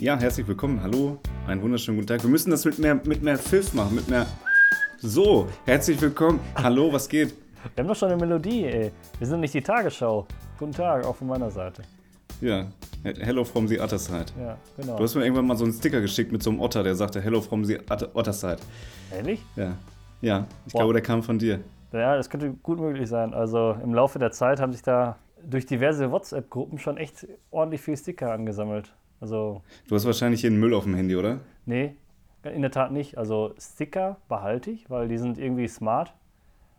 Ja, herzlich willkommen. Hallo, einen wunderschönen guten Tag. Wir müssen das mit mehr, mit mehr Pfiff machen, mit mehr. So, herzlich willkommen. Hallo, was geht? Wir haben doch schon eine Melodie, ey. Wir sind nicht die Tagesschau. Guten Tag, auch von meiner Seite. Ja, hello from the other side. Ja, genau. Du hast mir irgendwann mal so einen Sticker geschickt mit so einem Otter, der sagte hello from the other side. Ehrlich? Ja. Ja, ich Boah. glaube, der kam von dir. Ja, das könnte gut möglich sein. Also im Laufe der Zeit haben sich da durch diverse WhatsApp-Gruppen schon echt ordentlich viel Sticker angesammelt. Also, Du hast wahrscheinlich hier einen Müll auf dem Handy, oder? nee, in der Tat nicht. Also Sticker behalte ich, weil die sind irgendwie smart.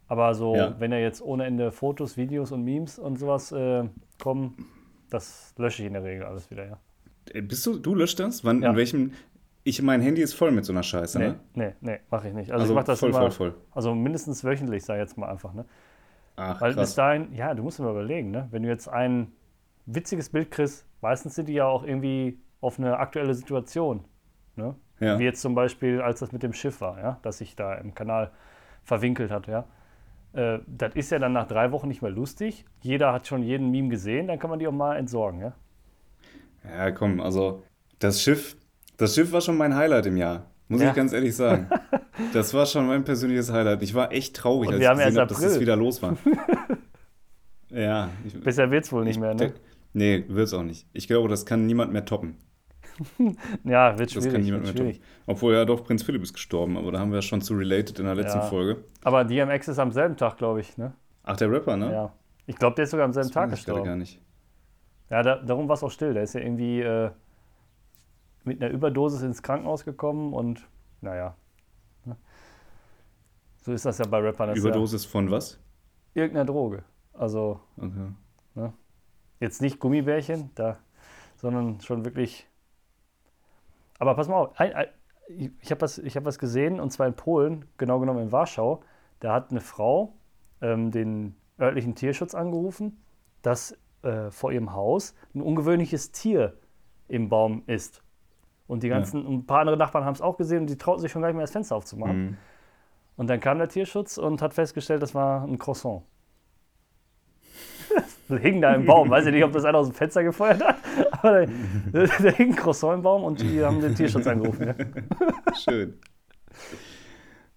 Aber so, Ja. wenn ja jetzt ohne Ende Fotos, Videos und Memes und sowas äh, kommen, das lösche ich in der Regel alles wieder, ja. Äh, Bist du, du löscht das? Wann, Ja. in welchem. Ich, mein Handy ist voll mit so einer Scheiße, Nee, ne? nee, nee, mache ich nicht. Also, Also ich mache das voll, immer, voll, voll. also mindestens wöchentlich, sag ich jetzt mal einfach, ne? Ach, Weil bis krass. dahin, ja, du musst dir mal überlegen, ne? Wenn du jetzt ein witziges Bild kriegst, meistens sind die ja auch irgendwie auf eine aktuelle Situation. Ne? Ja. Wie jetzt zum Beispiel, als das mit dem Schiff war, ja, das sich da im Kanal verwinkelt hat, ja. Äh, das ist ja dann nach drei Wochen nicht mehr lustig. Jeder hat schon jeden Meme gesehen, dann kann man die auch mal entsorgen, ja. Ja, komm, also das Schiff, das Schiff war schon mein Highlight im Jahr. Muss Ja. ich ganz ehrlich sagen. Das war schon mein persönliches Highlight. Ich war echt traurig, Und als ich haben gesehen habe, dass es April. wieder los war. ja. Ich, Bisher wird es wohl nicht mehr, ne? Nee, wird's auch nicht. Ich glaube, das kann niemand mehr toppen. Ja, wird Das schwierig. kann niemand mehr schwierig. toppen. Obwohl ja doch Prinz Philipp ist gestorben, aber da haben wir ja schon zu related in der letzten Ja. Folge. Aber DMX ist am selben Tag, glaube ich, ne? Ach, der Rapper, ne? Ja. Ich glaube, der ist sogar am selben Das Tag ich gestorben. gar nicht. Ja, da, darum war es auch still. Der ist ja irgendwie äh, mit einer Überdosis ins Krankenhaus gekommen und naja. ne? So ist das ja bei Rappern. Das Überdosis von was? Ja irgendeiner Droge. Also Okay. Jetzt nicht Gummibärchen, da, sondern schon wirklich. Aber pass mal auf, ein, ein, ich, habe was, ich hab was gesehen und zwar in Polen, genau genommen in Warschau. Da hat eine Frau ähm, den örtlichen Tierschutz angerufen, dass äh, vor ihrem Haus ein ungewöhnliches Tier im Baum ist. Und die ganzen, und ein paar andere Nachbarn haben es auch gesehen und die trauten sich schon gar nicht mehr das Fenster aufzumachen. Mhm. Und dann kam der Tierschutz und hat festgestellt, das war ein Croissant. Das hing da im Baum. Weiß ich nicht, ob das einer aus dem Fenster gefeuert hat, aber da, da hing ein Croissant im Baum und die haben den Tierschutz angerufen. Ja, Schön.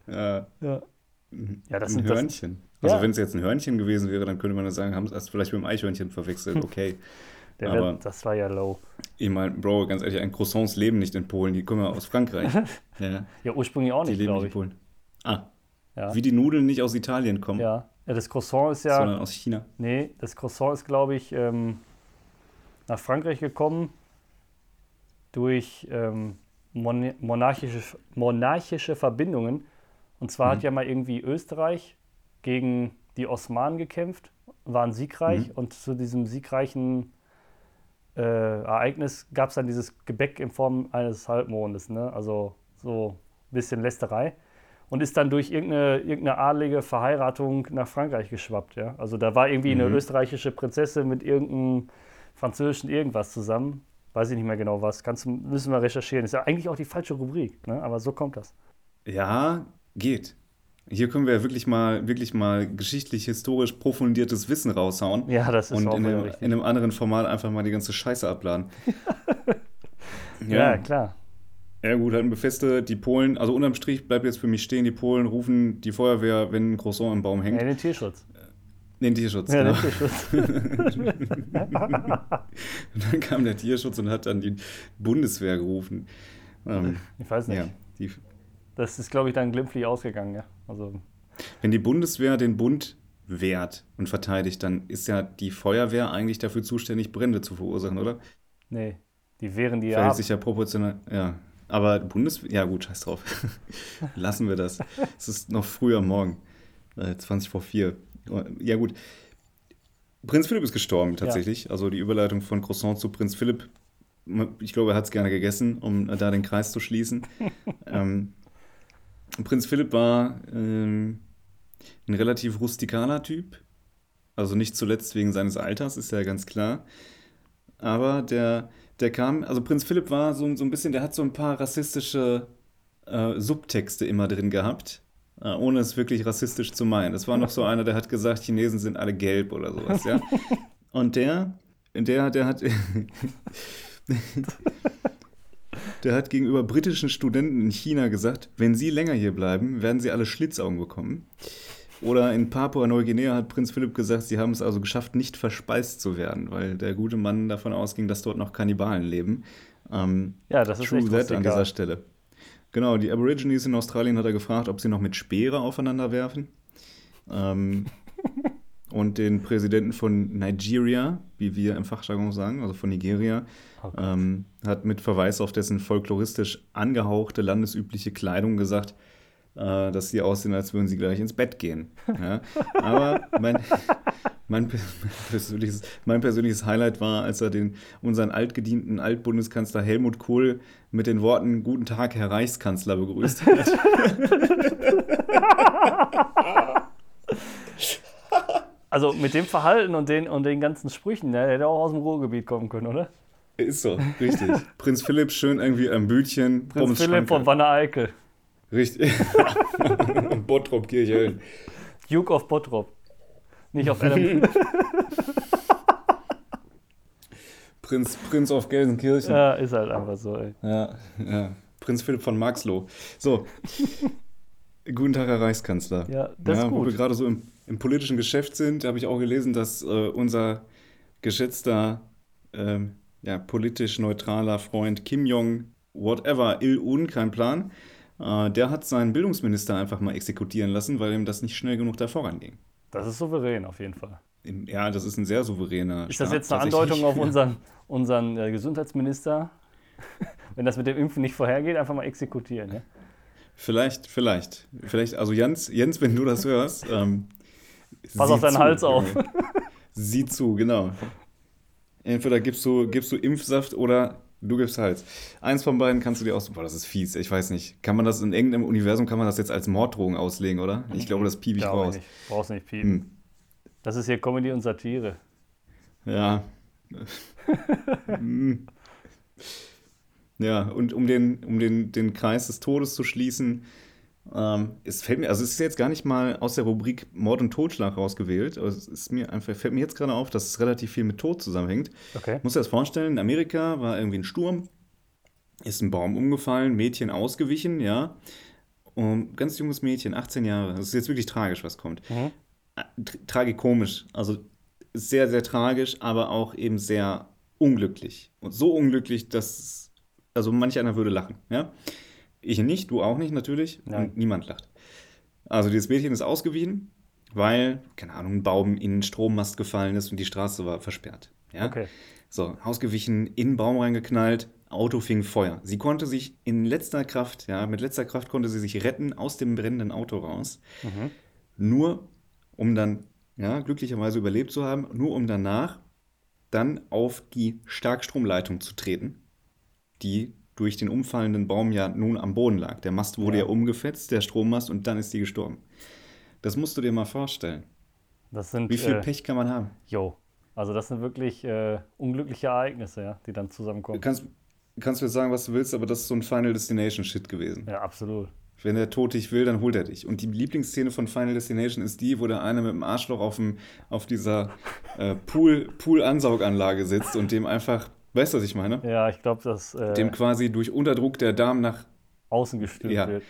Ja, ja. ja das ein sind das, Hörnchen. Also Ja. wenn es jetzt ein Hörnchen gewesen wäre, dann könnte man ja sagen, haben es erst vielleicht mit dem Eichhörnchen verwechselt. Okay. der aber- wird, das war ja low. Ich meine, Bro, ganz ehrlich, ein Croissants leben nicht in Polen, die kommen ja aus Frankreich. ja, Ja, ursprünglich auch die nicht, leben nicht glaube in ich. Polen. Ah, Ja. wie die Nudeln nicht aus Italien kommen, Ja. Ja, das Croissant ist ja, sondern aus China. nee, das Croissant ist, glaube ich, ähm, nach Frankreich gekommen durch ähm, mon monarchische, monarchische Verbindungen. Und zwar hat ja mal irgendwie Österreich gegen die Osmanen gekämpft, waren siegreich Mhm. und zu diesem siegreichen äh, Ereignis gab es dann dieses Gebäck in Form eines Halbmondes, ne? also so ein bisschen Lästerei. Und ist dann durch irgendeine, irgendeine adlige Verheiratung nach Frankreich geschwappt. Ja? Also da war irgendwie eine Mhm. österreichische Prinzessin mit irgendeinem französischen irgendwas zusammen. Weiß ich nicht mehr genau was. Kannst, müssen wir recherchieren. Ist ja eigentlich auch die falsche Rubrik, ne? aber so kommt das. Ja, geht. Hier können wir ja wirklich mal, wirklich mal geschichtlich, historisch profundiertes Wissen raushauen. Ja, das ist und auch in einem, richtig. in einem anderen Format einfach mal die ganze Scheiße abladen. Ja, klar. Ja gut, halten wir feste, die Polen, also unterm Strich bleibt jetzt für mich stehen, die Polen rufen die Feuerwehr, wenn ein Croissant im Baum hängt. Ja, den Tierschutz. Den Tierschutz, Ja, genau. den Tierschutz. Und dann kam der Tierschutz und hat dann die Bundeswehr gerufen. Ähm, Ich weiß nicht. ja, die, Das ist, glaube ich, dann glimpflich ausgegangen, ja. Also, wenn die Bundeswehr den Bund wehrt und verteidigt, dann ist ja die Feuerwehr eigentlich dafür zuständig, Brände zu verursachen, oder? nee. Die wehren die ja Verhält ab. sich ja proportional, ja. Aber Bundeswehr, ja gut, scheiß drauf. Lassen wir das. Es ist noch früh am Morgen. Äh, 20 vor 4. Ja gut. Prinz Philipp ist gestorben tatsächlich. Also die Überleitung von Croissant zu Prinz Philipp. Ich glaube, er hat es gerne gegessen, um da den Kreis zu schließen. ähm, Prinz Philipp war ähm, ein relativ rustikaler Typ. Also nicht zuletzt wegen seines Alters, ist ja ganz klar. Aber der, der kam, also Prinz Philipp war so, so ein bisschen, der hat so ein paar rassistische äh, Subtexte immer drin gehabt, äh, ohne es wirklich rassistisch zu meinen. Das war noch so einer, der hat gesagt, Chinesen sind alle gelb oder sowas, ja. Und der, der, der hat, der hat gegenüber britischen Studenten in China gesagt, wenn sie länger hier bleiben, werden sie alle Schlitzaugen bekommen. Oder in Papua-Neuguinea hat Prinz Philipp gesagt, sie haben es also geschafft, nicht verspeist zu werden, weil der gute Mann davon ausging, dass dort noch Kannibalen leben. Ähm, Ja, das ist True echt that an dieser Stelle. Genau, die Aborigines in Australien hat er gefragt, ob sie noch mit Speere aufeinander werfen. Ähm, und den Präsidenten von Nigeria, wie wir im Fachjargon sagen, also von Nigeria, Oh ähm, hat mit Verweis auf dessen folkloristisch angehauchte landesübliche Kleidung gesagt, äh, dass sie aussehen, als würden sie gleich ins Bett gehen. Ja? Aber mein, mein, pe- mein, persönliches, mein persönliches Highlight war, als er den, unseren altgedienten Altbundeskanzler Helmut Kohl mit den Worten Guten Tag, Herr Reichskanzler begrüßt hat. Also mit dem Verhalten und den, und den ganzen Sprüchen, der hätte auch aus dem Ruhrgebiet kommen können, oder? Ist so, richtig. Prinz Philipp schön irgendwie am Bildchen. Prinz Philipp Schranke. von Wanne Eickel. Richtig. Bottrop Kirchhellen. Duke of Bottrop. Nicht auf Adam. Prinz, Prinz auf Gelsenkirchen. ja, ist halt einfach so, ey. Ja, ja. Prinz Philipp von Marxloh. So. Guten Tag, Herr Reichskanzler. Ja, das ist Wo wir gut. gerade so im, im politischen Geschäft sind, habe ich auch gelesen, dass äh, unser geschätzter, ähm, ja, politisch neutraler Freund Kim Jong, whatever, Il-Un, kein Plan, äh, der hat seinen Bildungsminister einfach mal exekutieren lassen, weil ihm das nicht schnell genug da voranging. Das ist souverän auf jeden Fall. Ja, das ist ein sehr souveräner Ist das Staat, jetzt eine. Andeutung auf unseren, unseren äh, Gesundheitsminister? Wenn das mit dem Impfen nicht vorhergeht, einfach mal exekutieren. Ja? Vielleicht, vielleicht. Vielleicht, also Jens, Jens, wenn du das hörst, ähm, Pass auf deinen zu, Hals auf. Sieh zu, genau. Entweder gibst du, gibst du Impfsaft oder du gibst Hals. Eins von beiden kannst du dir aus. Boah, das ist fies. Ich weiß nicht. Kann man das in irgendeinem Universum, kann man das jetzt als Morddrohung auslegen, oder? Ich glaube, das piep ich Glaube raus. nicht. Brauchst nicht piepen. Hm. Das ist hier Comedy und Satire. Ja. Hm. ja, und um den, um den, den Kreis des Todes zu schließen, ähm, es fällt mir, also es ist jetzt gar nicht mal aus der Rubrik Mord und Totschlag rausgewählt, aber es ist mir einfach, fällt mir jetzt gerade auf, dass es relativ viel mit Tod zusammenhängt. Okay. Muss dir das vorstellen, in Amerika war irgendwie ein Sturm, ist ein Baum umgefallen, Mädchen ausgewichen, ja. Und ganz junges Mädchen, 18 Jahre. Das ist jetzt wirklich tragisch, was kommt. Mhm. Tr- Tragikomisch. Also sehr, sehr tragisch, aber auch eben sehr unglücklich. Und so unglücklich, dass also manch einer würde lachen, ja. Ich nicht, du auch nicht natürlich. Nein. Und niemand lacht. Also dieses Mädchen ist ausgewichen, weil, keine Ahnung, ein Baum in einen Strommast gefallen ist und die Straße war versperrt. Ja? Okay. So, ausgewichen, in den Baum reingeknallt, Auto fing Feuer. Sie konnte sich in letzter Kraft, ja, mit letzter Kraft konnte sie sich retten aus dem brennenden Auto raus. Mhm. Nur um dann, ja, glücklicherweise überlebt zu haben, nur um danach dann auf die Starkstromleitung zu treten, die durch den umfallenden Baum ja nun am Boden lag. Der Mast wurde ja, Ja. umgefetzt, der Strommast, und dann ist die gestorben. Das musst du dir mal vorstellen. Das sind. Wie viel äh, Pech kann man haben? Jo. Also das sind wirklich äh, unglückliche Ereignisse, ja, die dann Du zusammenkommen. kannst, kannst mir sagen, was du willst, aber das ist so ein Final Destination Shit gewesen. Ja, absolut. Wenn der Tod dich will, dann holt er dich. Und die Lieblingsszene von Final Destination ist die, wo der eine mit dem Arschloch auf, dem, auf dieser äh, Pool- Pool-Ansauganlage sitzt und dem einfach, weißt du, was ich meine? Ja, ich glaube, dass äh, Dem quasi durch Unterdruck der Darm nach, außen gestülpt Ja. wird.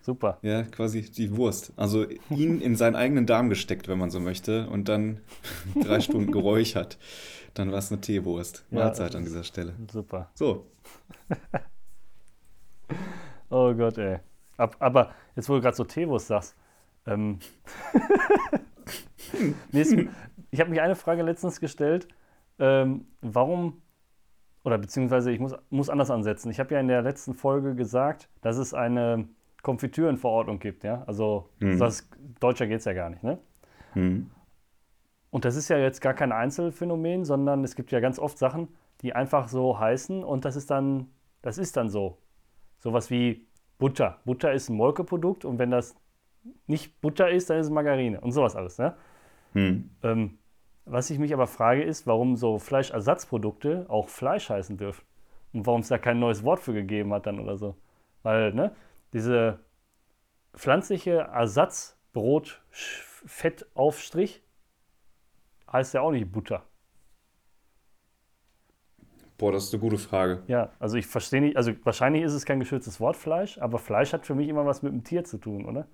Super. ja, quasi die Wurst. Also ihn in seinen eigenen Darm gesteckt, wenn man so möchte, und dann drei Stunden geräuchert. Dann war es eine Teewurst. Ja, Mahlzeit das an dieser Stelle. Super. So, Oh Gott, ey. Ab, aber jetzt, wo du gerade so Teewurst sagst, ähm, ist, ich habe mich eine Frage letztens gestellt, ähm, warum, oder beziehungsweise ich muss, muss anders ansetzen. Ich habe ja in der letzten Folge gesagt, dass es eine Konfitürenverordnung gibt, ja. Also Mhm. das, deutscher geht es ja gar nicht, ne? hm. Und das ist ja jetzt gar kein Einzelfenomen, sondern es gibt ja ganz oft Sachen, die einfach so heißen und das ist dann, das ist dann so. Sowas wie Butter. Butter ist ein Molkeprodukt und wenn das nicht Butter ist, dann ist es Margarine und sowas alles. Ne? Hm. Ähm, was ich mich aber frage, ist, warum so Fleischersatzprodukte auch Fleisch heißen dürfen. Und warum es da kein neues Wort für gegeben hat dann oder so. Weil, ne, diese pflanzliche Ersatzbrot-Fettaufstrich heißt ja auch nicht Butter. Boah, das ist eine gute Frage. Ja, also ich verstehe nicht, also wahrscheinlich ist es kein geschütztes Wort Fleisch, aber Fleisch hat für mich immer was mit dem Tier zu tun, oder?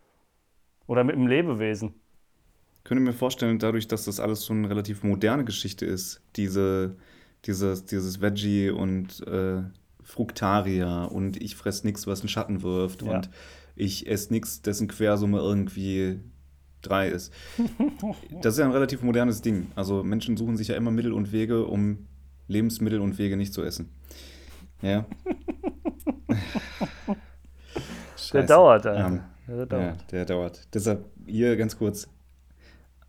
Oder mit dem Lebewesen. Könnte mir vorstellen, dadurch, dass das alles so eine relativ moderne Geschichte ist, diese, dieses, dieses Veggie und äh, Fructaria und ich fress nichts, was einen Schatten wirft Ja. und ich esse nichts, dessen Quersumme irgendwie drei ist. Das ist ja ein relativ modernes Ding. Also Menschen suchen sich ja immer Mittel und Wege, um Lebensmittel und Wege nicht zu essen. Ja. Der dauert. Ähm, der ja, dauert. der dauert. Deshalb hier ganz kurz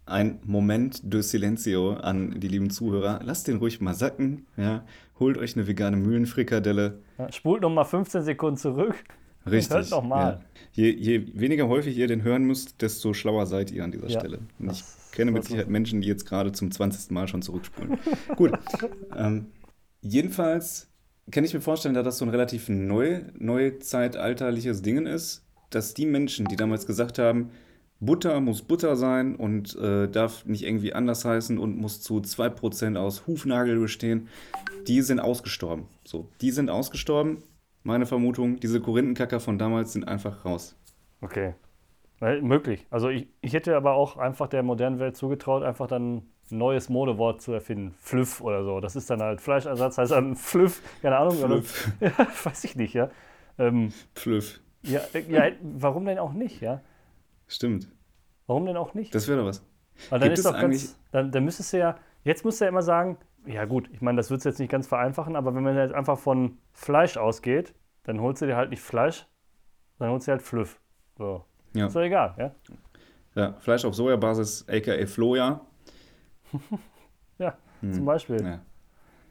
ein Moment de Silencio an die lieben Zuhörer. Lasst den ruhig mal sacken. Ja. Holt euch eine vegane Mühlenfrikadelle. Ja, spult noch mal 15 Sekunden zurück. Richtig. Hört noch mal. Ja. Je, je weniger häufig ihr den hören müsst, desto schlauer seid ihr an dieser Ja, Stelle. Und ich kenne mit Sicherheit Menschen, die jetzt gerade zum 20. Mal schon zurückspulen. Gut. Ähm, jedenfalls kann ich mir vorstellen, da das so ein relativ neu, neuzeitalterliches Ding ist, dass die Menschen, die damals gesagt haben, Butter muss Butter sein und äh, darf nicht irgendwie anders heißen und muss zu 2% aus Hufnagel bestehen, die sind ausgestorben. So, die sind ausgestorben. Meine Vermutung, diese Korinthenkacker von damals sind einfach raus. Okay. Weil, möglich. Also ich, ich hätte aber auch einfach der modernen Welt zugetraut, einfach dann ein neues Modewort zu erfinden. Flüff oder so. Das ist dann halt Fleischersatz, heißt dann Flüff, keine Ahnung. Ja, weiß ich nicht, ja. Ähm, Pflüff. ja, äh, ja. Warum denn auch nicht, ja? Stimmt. Warum denn auch nicht? Das wäre doch was. Weil dann Gibt ist es doch ganz, dann, dann müsstest du ja, jetzt musst du ja immer sagen, ja gut, ich meine, das wird es jetzt nicht ganz vereinfachen, aber wenn man jetzt einfach von Fleisch ausgeht, dann holst du dir halt nicht Fleisch, dann holst du dir halt Flüff. So. Ja. Ist doch egal, ja? Ja, Fleisch auf Sojabasis, aka Floja. Ja, Hm. zum Beispiel. Ja.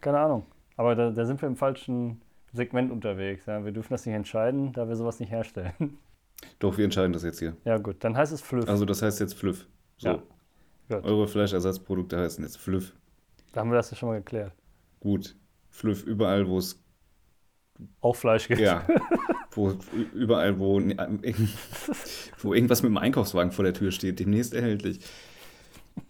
Keine Ahnung. Aber da, da sind wir im falschen Segment unterwegs. Ja? Wir dürfen das nicht entscheiden, da wir sowas nicht herstellen. Doch, wir entscheiden das jetzt hier. ja gut, dann heißt es Flüff. Also das heißt jetzt Flüff. So. Ja. Gut. Eure Fleischersatzprodukte heißen jetzt Flüff. Da haben wir das ja schon mal geklärt. Gut. Flüff überall, wo es Auch Fleisch gibt. ja, wo überall, wo, wo irgendwas mit dem Einkaufswagen vor der Tür steht, demnächst erhältlich.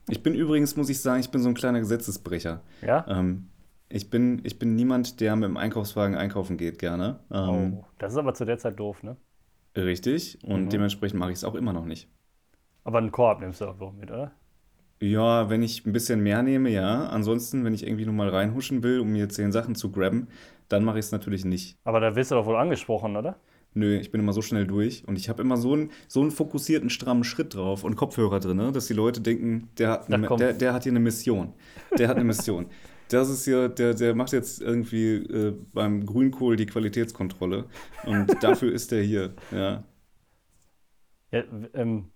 Ich bin übrigens, muss ich sagen, ich bin so ein kleiner Gesetzesbrecher. Ja? Ähm, ich, bin, ich bin niemand, der mit dem Einkaufswagen einkaufen geht, gerne. Ähm, Oh, das ist aber zu der Zeit doof, ne? Richtig. Und Mhm. dementsprechend mache ich es auch immer noch nicht. Aber einen Korb nimmst du auch wohl mit, oder? Ja, wenn ich ein bisschen mehr nehme, ja. Ansonsten, wenn ich irgendwie nur mal reinhuschen will, um mir zehn Sachen zu grabben, dann mache ich es natürlich nicht. Aber da wirst du doch wohl angesprochen, oder? Nö, ich bin immer so schnell durch und ich habe immer so einen, so einen fokussierten, strammen Schritt drauf und Kopfhörer drin, ne, dass die Leute denken, der hat, eine, der, der hat hier eine Mission. Der hat eine Mission. Das ist hier, der, der macht jetzt irgendwie äh, beim Grünkohl die Qualitätskontrolle und dafür ist der hier. Ja. Ja, ähm,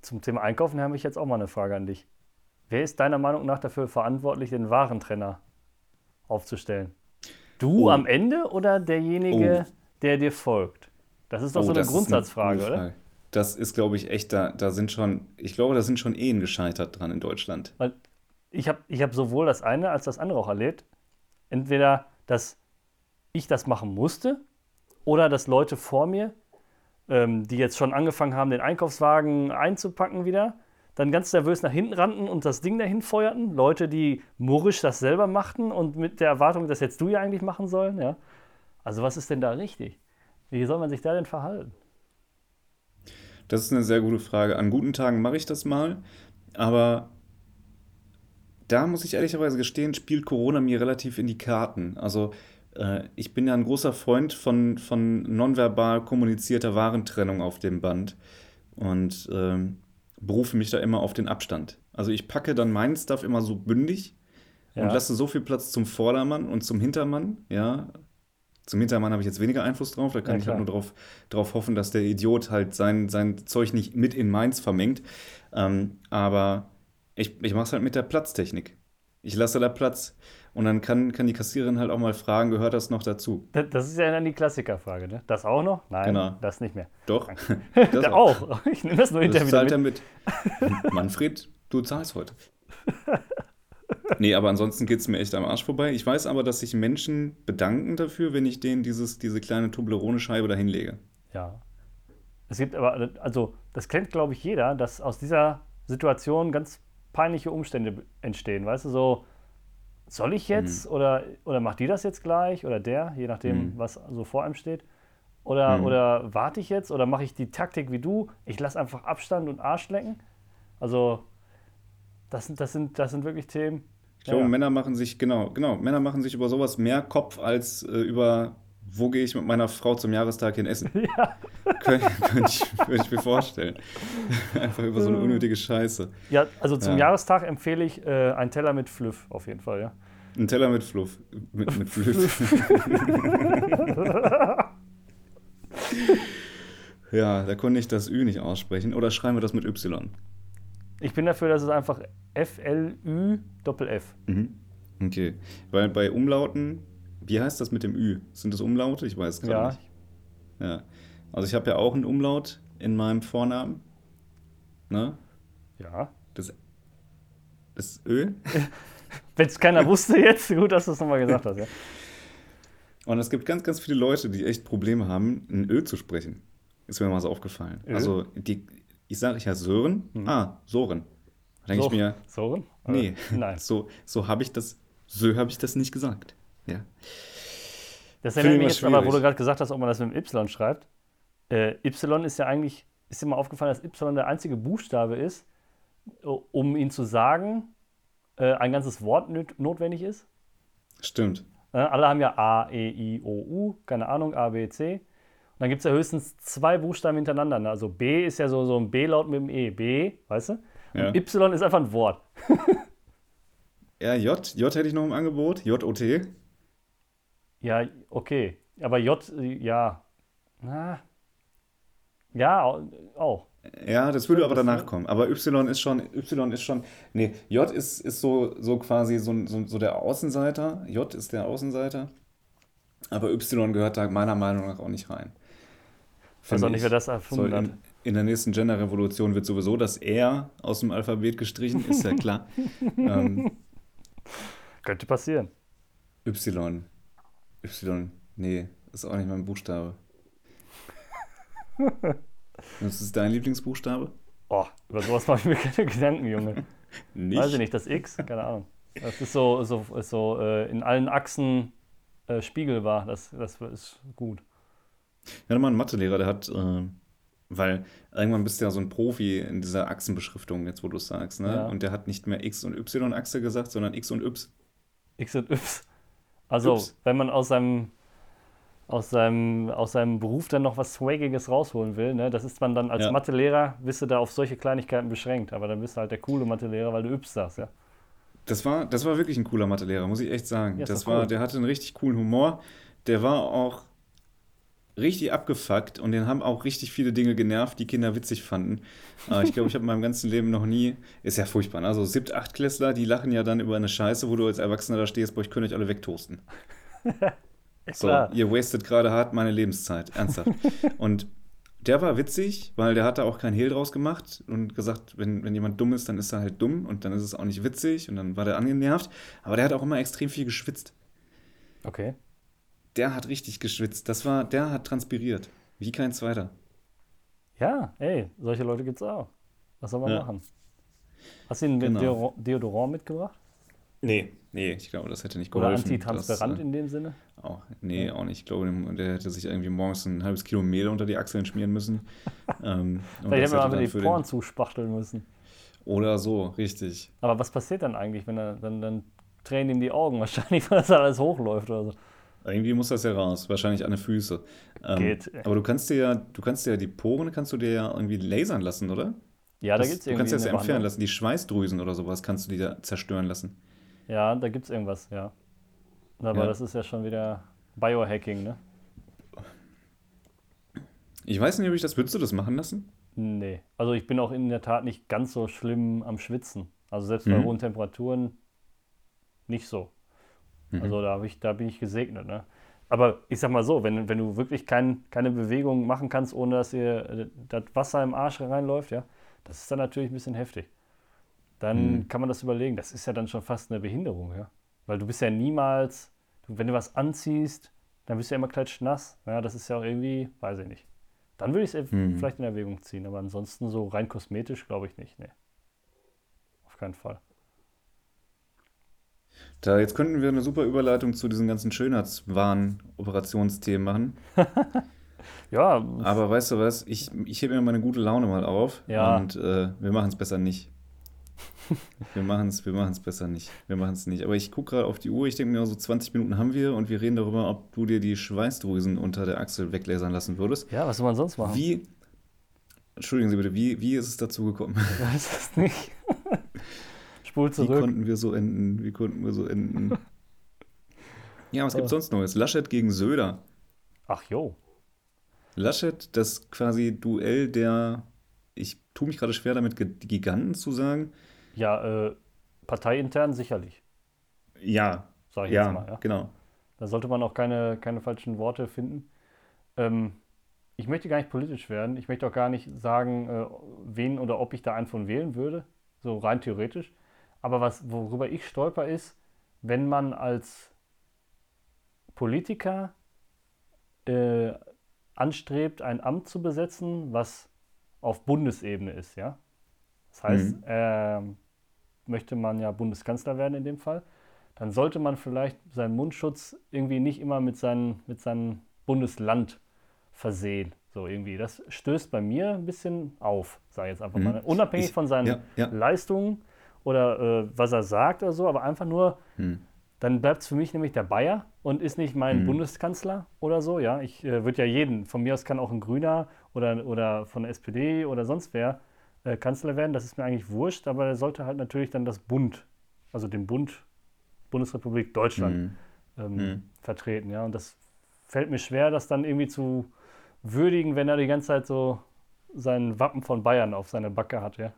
zum Thema Einkaufen habe ich jetzt auch mal eine Frage an dich. Wer ist deiner Meinung nach dafür verantwortlich, den Warentrenner aufzustellen? Du Oh. am Ende oder derjenige, Oh. der dir folgt? Das ist doch Oh, so eine Grundsatzfrage, gute oder? Das ist, glaube ich, echt, da, da sind schon, ich glaube, da sind schon Ehen gescheitert dran in Deutschland. Weil ich habe ich hab sowohl das eine als das andere auch erlebt. Entweder, dass ich das machen musste oder dass Leute vor mir, ähm, die jetzt schon angefangen haben, den Einkaufswagen einzupacken wieder, dann ganz nervös nach hinten rannten und das Ding dahin feuerten. Leute, die murrisch das selber machten und mit der Erwartung, dass jetzt du ja eigentlich machen sollen. Ja? Also was ist denn da richtig? Wie soll man sich da denn verhalten? Das ist eine sehr gute Frage. An guten Tagen mache ich das mal, aber da muss ich ehrlicherweise gestehen, spielt Corona mir relativ in die Karten. Also äh, ich bin ja ein großer Freund von, von nonverbal kommunizierter Warentrennung auf dem Band und ähm, berufe mich da immer auf den Abstand. Also ich packe dann meinen Stuff immer so bündig und Ja. lasse so viel Platz zum Vordermann und zum Hintermann, ja. Zum Hintermann habe ich jetzt weniger Einfluss drauf, da kann Ja, ich halt nur drauf, drauf hoffen, dass der Idiot halt sein, sein Zeug nicht mit in meins vermengt. Ähm, aber ich, ich mache es halt mit der Platztechnik. Ich lasse da Platz und dann kann, kann die Kassiererin halt auch mal fragen, gehört das noch dazu? Das- Das ist ja dann die Klassikerfrage, ne? Das auch noch? Nein, Genau. das nicht mehr. Doch, Das auch. Ich nehme das nur Das hinterher wieder er mit. mit. Manfred, du zahlst heute. Nee, aber ansonsten geht es mir echt am Arsch vorbei. Ich weiß aber, dass sich Menschen bedanken dafür, wenn ich denen dieses, diese kleine Toblerone-Scheibe da hinlege. Ja. Es gibt aber, also das kennt, glaube ich, jeder, dass aus dieser Situation ganz peinliche Umstände entstehen. Weißt du, so soll ich jetzt oder, oder macht die das jetzt gleich oder der, je nachdem, Mhm. was so vor einem steht? Oder, Mhm. oder warte ich jetzt oder mache ich die Taktik wie du? Ich lasse einfach Abstand und Arsch lecken? Also, das, sind- das, sind, das sind wirklich Themen. Ich glaube, Ja. Männer machen sich, genau, genau, Männer machen sich über sowas mehr Kopf als äh, über, wo gehe ich mit meiner Frau zum Jahrestag hin essen. Ja. Könnte könnt ich, würde ich mir vorstellen. Einfach über so eine unnötige Scheiße. Ja, also zum Ja. Jahrestag empfehle ich äh, einen Teller mit Flüff auf jeden Fall, ja. Ein Teller mit Fluff. Mit, mit Fluff. ja, da konnte ich das Ü nicht aussprechen. Oder schreiben wir das mit Y? Ich bin dafür, dass es einfach F-L-Ü Doppel F. Mhm. Okay. Weil bei Umlauten, wie heißt das mit dem Ü? Sind das Umlaute? Ich weiß es gerade Ja, nicht. Ja. Also ich habe ja auch einen Umlaut in meinem Vornamen. Ne? ja. Das, das Ö. Wenn es keiner wusste jetzt, gut, dass du es nochmal gesagt hast, ja. Und es gibt ganz, ganz viele Leute, die echt Probleme haben, ein Ö zu sprechen. Ist mir mal so aufgefallen. Ö? Also, die, ich sage ich ja Sören. Ah, Soren. Da denke So- ich mir, Soren? nee, Äh, Nein. so, so habe ich das, so habe ich das nicht gesagt. Ja. Das erinnert ich mich jetzt immer aber, wo du schwierig. gerade gesagt hast, ob man das mit dem Y schreibt. Äh, y ist ja eigentlich, ist dir mal aufgefallen, dass Y der einzige Buchstabe ist, o- um ihn zu sagen, äh, ein ganzes Wort notwendig ist. Stimmt. Äh, alle haben ja A, E, I, O, U, keine Ahnung, A, B, C. Und dann gibt es ja höchstens zwei Buchstaben hintereinander. Ne? Also B ist ja so, so ein B-Laut mit dem E. B, weißt du? Ja. Und Y ist einfach ein Wort. Ja, J, J hätte ich noch im Angebot. J-O-T. Ja, okay. Aber J, ja. Na. Ja, au- auch. Ja, das würde aber danach so? kommen. Aber Y ist schon, Y ist schon, nee, J ist, ist so, so quasi so, so, so der Außenseiter. J ist der Außenseiter. Aber Y gehört da meiner Meinung nach auch nicht rein. Finde auch nicht, ich. wer das erfunden hat. in, in der nächsten Gender-Revolution wird sowieso das R aus dem Alphabet gestrichen, ist ja klar. ähm, Könnte passieren. y. Y. Nee, ist auch nicht mein Buchstabe. Was ist dein Lieblingsbuchstabe? Oh, über sowas mache ich mir keine Gedanken, Junge. Nicht. Weiß ich nicht, das X? Keine Ahnung. Das ist so, so, so äh, in allen Achsen äh, spiegelbar. Das, das ist gut. Ich hatte mal einen Mathelehrer, der hat, äh, weil irgendwann bist du ja so ein Profi in dieser Achsenbeschriftung, jetzt wo du es sagst, ne? Ja. Und der hat nicht mehr X und Y-Achse gesagt, sondern X und Y. X und Y. Also, Yps. wenn man aus seinem, aus, seinem, aus seinem Beruf dann noch was Swaggiges rausholen will, ne, das ist man dann als Ja. Mathelehrer, bist du da auf solche Kleinigkeiten beschränkt. Aber dann bist du halt der coole Mathelehrer, weil du Yps sagst, ja. Das war, das war wirklich ein cooler Mathelehrer, muss ich echt sagen. Ja, das doch cool. war, der hatte einen richtig coolen Humor. Der war auch richtig abgefuckt und den haben auch richtig viele Dinge genervt, die Kinder witzig fanden. Aber ich glaube, ich habe in meinem ganzen Leben noch nie, ist ja furchtbar, ne? Also Siebt-, Achtklässler, die lachen ja dann über eine Scheiße, wo du als Erwachsener da stehst, boah, ich könnte euch alle wegtoasten. So, ihr wastet gerade hart meine Lebenszeit, ernsthaft. und der war witzig, weil der hat da auch kein Hehl draus gemacht und gesagt, wenn, wenn jemand dumm ist, dann ist er halt dumm und dann ist es auch nicht witzig und dann war der angenervt. Aber der hat auch immer extrem viel geschwitzt. Okay. Der hat richtig geschwitzt. Das war, der hat transpiriert. Wie kein zweiter. Ja, ey, solche Leute gibt's auch. Was soll man Ja. machen? Hast du ihnen Genau. Deodor- Deodorant mitgebracht? Nee. Nee, ich glaube, das hätte nicht Oder geholfen. antitransparent Das, äh, in dem Sinne? auch, nee, auch nicht. Ich glaube, der hätte sich irgendwie morgens ein halbes Kilo Mehl unter die Achseln schmieren müssen. ähm, Vielleicht hätte einfach dann die für den- Poren zuspachteln müssen. Oder so, richtig. Aber was passiert dann eigentlich, wenn er dann, dann tränen ihm die Augen wahrscheinlich, weil das alles hochläuft oder so. Irgendwie muss das ja raus, wahrscheinlich an den Füßen. Ähm, Geht. Aber du kannst dir ja, du kannst dir ja die Poren, kannst du dir ja irgendwie lasern lassen, oder? Ja, da gibt es du irgendwie kannst das ja entfernen Behandlung. lassen. Die Schweißdrüsen oder sowas kannst du dir da zerstören lassen. Ja, da gibt es irgendwas, ja. Aber Ja. das ist ja schon wieder Biohacking, ne? Ich weiß nicht, ob ich das, würdest du das machen lassen? Nee. Also ich bin auch in der Tat nicht ganz so schlimm am Schwitzen. Also selbst bei Mhm. hohen Temperaturen nicht so. Mhm. Also da, ich, da bin ich gesegnet, ne? Aber ich sag mal so, wenn, wenn du wirklich kein, keine Bewegung machen kannst, ohne dass dir äh, das Wasser im Arsch reinläuft, ja, das ist dann natürlich ein bisschen heftig. Dann Mhm. kann man das überlegen. Das ist ja dann schon fast eine Behinderung, ja. Weil du bist ja niemals, du, wenn du was anziehst, dann bist du ja immer klatschnass. Ja, das ist ja auch irgendwie, weiß ich nicht. Dann würde ich es Mhm. vielleicht in Erwägung ziehen, aber ansonsten so rein kosmetisch glaube ich nicht. Nee. Auf keinen Fall. Da jetzt könnten wir eine super Überleitung zu diesen ganzen Schönheitswahn-Operationsthemen machen. Ja, Aber weißt du was? Ich, ich hebe mir meine gute Laune mal auf Ja. und äh, wir machen es besser nicht. Wir machen es wir machen's besser nicht. Wir machen es nicht. Aber ich gucke gerade auf die Uhr. Ich denke mir, so 20 Minuten haben wir und wir reden darüber, ob du dir die Schweißdrüsen unter der Achsel weglasern lassen würdest. ja, was soll man sonst machen? Wie, entschuldigen Sie bitte, wie, wie ist es dazu gekommen? Ich weiß es nicht. Spul Wie zurück. konnten wir so enden? Wie konnten wir so enden? Ja, was gibt sonst Neues? Laschet gegen Söder. Ach jo. Laschet, das quasi Duell der, ich tue mich gerade schwer damit, Giganten zu sagen. Ja, äh, parteiintern sicherlich, Ja, sage ich ja, jetzt mal. Ja. genau. Da sollte man auch keine, keine falschen Worte finden. Ähm, ich möchte gar nicht politisch werden. Ich möchte auch gar nicht sagen, äh, wen oder ob ich da einen von wählen würde. So rein theoretisch. Aber was, worüber ich stolper, ist, wenn man als Politiker äh, anstrebt, ein Amt zu besetzen, was auf Bundesebene ist, ja. Das heißt, Mhm. ähm, möchte man ja Bundeskanzler werden in dem Fall, dann sollte man vielleicht seinen Mundschutz irgendwie nicht immer mit, seinen, mit seinem Bundesland versehen. So irgendwie. Das stößt bei mir ein bisschen auf, sage ich jetzt einfach Mhm. mal. Unabhängig Ich- von seinen ja, ja. Leistungen oder äh, was er sagt oder so, aber einfach nur, Hm. dann bleibt es für mich nämlich der Bayer und ist nicht mein Mhm. Bundeskanzler oder so. Ja, ich äh, würde ja jeden, von mir aus kann auch ein Grüner oder, oder von der SPD oder sonst wer äh, Kanzler werden. Das ist mir eigentlich wurscht, aber er sollte halt natürlich dann das Bund, also den Bund, Bundesrepublik Deutschland Hm. ähm, Mhm. vertreten. Ja, und das fällt mir schwer, das dann irgendwie zu würdigen, wenn er die ganze Zeit so sein Wappen von Bayern auf seiner Backe hat. Ja,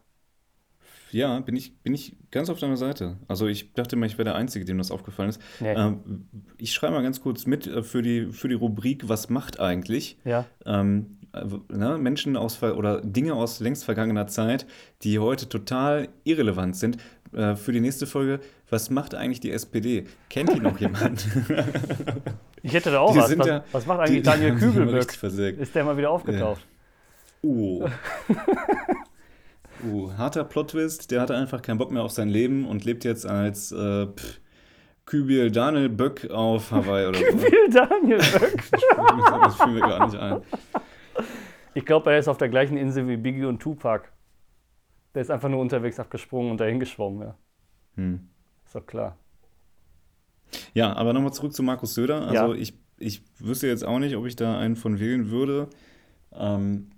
Ja, bin ich, bin ich ganz auf deiner Seite. Also ich dachte mal, ich wäre der Einzige, dem das aufgefallen ist. Nee. Ähm, ich schreibe mal ganz kurz mit äh, für die, für die Rubrik Was macht eigentlich? ja. Ähm, äh, ne, Menschen aus oder Dinge aus längst vergangener Zeit, die heute total irrelevant sind. Äh, für die nächste Folge, was macht eigentlich die SPD? Kennt die noch jemand? Ich hätte da auch Die was. Was, ja- was macht eigentlich Die- Daniel Kübelböck? Ist der mal wieder aufgetaucht? Oh. uh, harter Plot-Twist. Der hatte einfach keinen Bock mehr auf sein Leben und lebt jetzt als äh, pff, Daniel Böck auf Hawaii oder so. Will Daniel Böck? das fiel mir gar nicht ein. Ich glaube, er ist auf der gleichen Insel wie Biggie und Tupac. Der ist einfach nur unterwegs abgesprungen und dahin geschwommen. Ja. Hm. Ist doch klar. Ja, aber nochmal zurück zu Markus Söder. Also Ja. ich, ich wüsste jetzt auch nicht, ob ich da einen von wählen würde. Ähm,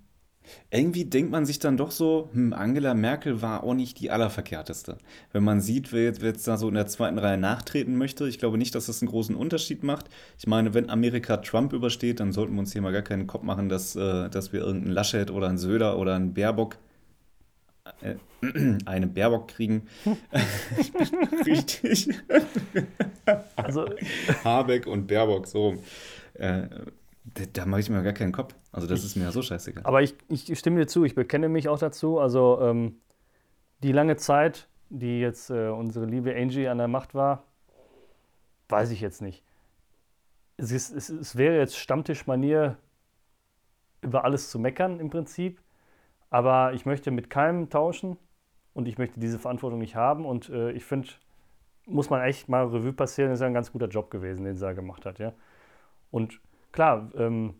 irgendwie denkt man sich dann doch so, hm, Angela Merkel war auch nicht die allerverkehrteste. Wenn man sieht, wer jetzt, wer jetzt da so in der zweiten Reihe nachtreten möchte, ich glaube nicht, dass das einen großen Unterschied macht. Ich meine, wenn Amerika Trump übersteht, dann sollten wir uns hier mal gar keinen Kopf machen, dass, äh, dass wir irgendeinen Laschet oder einen Söder oder einen Baerbock äh, eine Baerbock kriegen. richtig. Also, Habeck und Baerbock, so rum. Äh, da, mache ich mir gar keinen Kopf. Also das ist mir ja so scheißegal. aber ich, ich stimme dir zu, ich bekenne mich auch dazu. Also, ähm, die lange Zeit, die jetzt äh, unsere liebe Angie an der Macht war, weiß ich jetzt nicht. Es, ist, es, es wäre jetzt Stammtischmanier, über alles zu meckern im Prinzip. Aber ich möchte mit keinem tauschen und ich möchte diese Verantwortung nicht haben. Und äh, ich finde, muss man echt mal Revue passieren, das ist ja ein ganz guter Job gewesen, den sie da gemacht hat, ja. Und klar, ähm,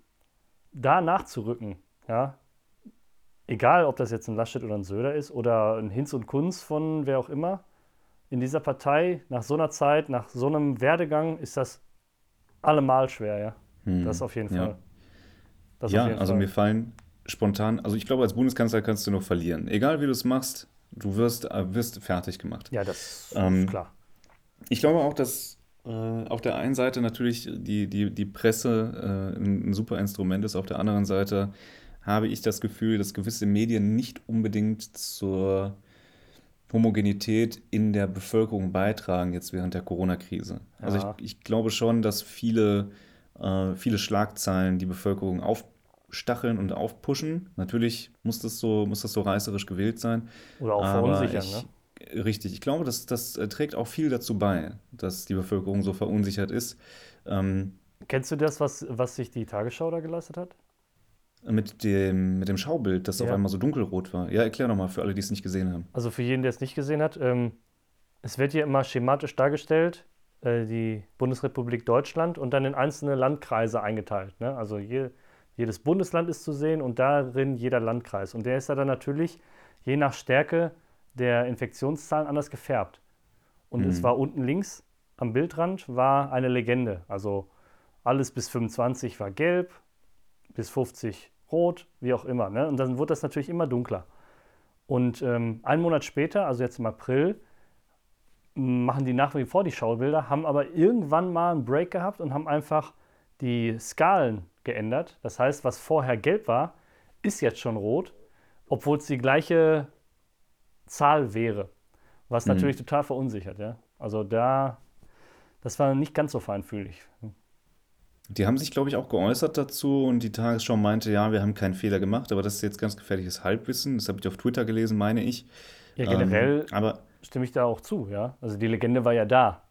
da nachzurücken, ja, egal ob das jetzt ein Laschet oder ein Söder ist oder ein Hinz und Kunz von wer auch immer, in dieser Partei, nach so einer Zeit, nach so einem Werdegang, ist das allemal schwer, ja. Hm, Das auf jeden ja. Fall. Ja, jeden also Fall. mir fallen spontan, also ich glaube, als Bundeskanzler kannst du nur verlieren. Egal wie du es machst, du wirst, äh, wirst fertig gemacht. Ja, das Ähm, ist klar. Ich glaube auch, dass auf der einen Seite natürlich die, die, die Presse äh, ein, super Instrument ist, auf der anderen Seite habe ich das Gefühl, dass gewisse Medien nicht unbedingt zur Homogenität in der Bevölkerung beitragen, jetzt während der Corona-Krise. Also Ja. ich, ich glaube schon, dass viele, äh, viele Schlagzeilen die Bevölkerung aufstacheln und aufpushen. Natürlich muss das so, muss das so reißerisch gewählt sein. Oder auch verunsichern, ich, ne? Richtig, ich glaube, das, das äh, trägt auch viel dazu bei, dass die Bevölkerung so verunsichert ist. Ähm, Kennst du das, was, was sich die Tagesschau da geleistet hat? mit dem, mit dem Schaubild, das auf Ja. einmal so dunkelrot war. Ja, erklär nochmal für alle, die es nicht gesehen haben. Also für jeden, der es nicht gesehen hat, ähm, es wird hier immer schematisch dargestellt, äh, die Bundesrepublik Deutschland und dann in einzelne Landkreise eingeteilt. Ne? Also je, jedes Bundesland ist zu sehen und darin jeder Landkreis. Und der ist ja dann natürlich je nach Stärke der Infektionszahlen anders gefärbt. Und mhm. es war unten links am Bildrand war eine Legende. Also alles bis 25 war gelb, bis 50 rot, wie auch immer. Ne? Und dann wurde das natürlich immer dunkler. Und ähm, einen Monat später, also jetzt im April, machen die nach wie vor die Schaubilder, haben aber irgendwann mal einen Break gehabt und haben einfach die Skalen geändert. Das heißt, was vorher gelb war, ist jetzt schon rot, obwohl es die gleiche Zahl wäre. Was mhm. natürlich total verunsichert. Ja? Also da, das war nicht ganz so feinfühlig. Die haben sich, glaube ich, auch geäußert dazu und die Tagesschau meinte, ja, wir haben keinen Fehler gemacht, aber das ist jetzt ganz gefährliches Halbwissen. Das habe ich auf Twitter gelesen, meine ich. Ja, generell ähm, aber, stimme ich da auch zu, ja. Also die Legende war ja da.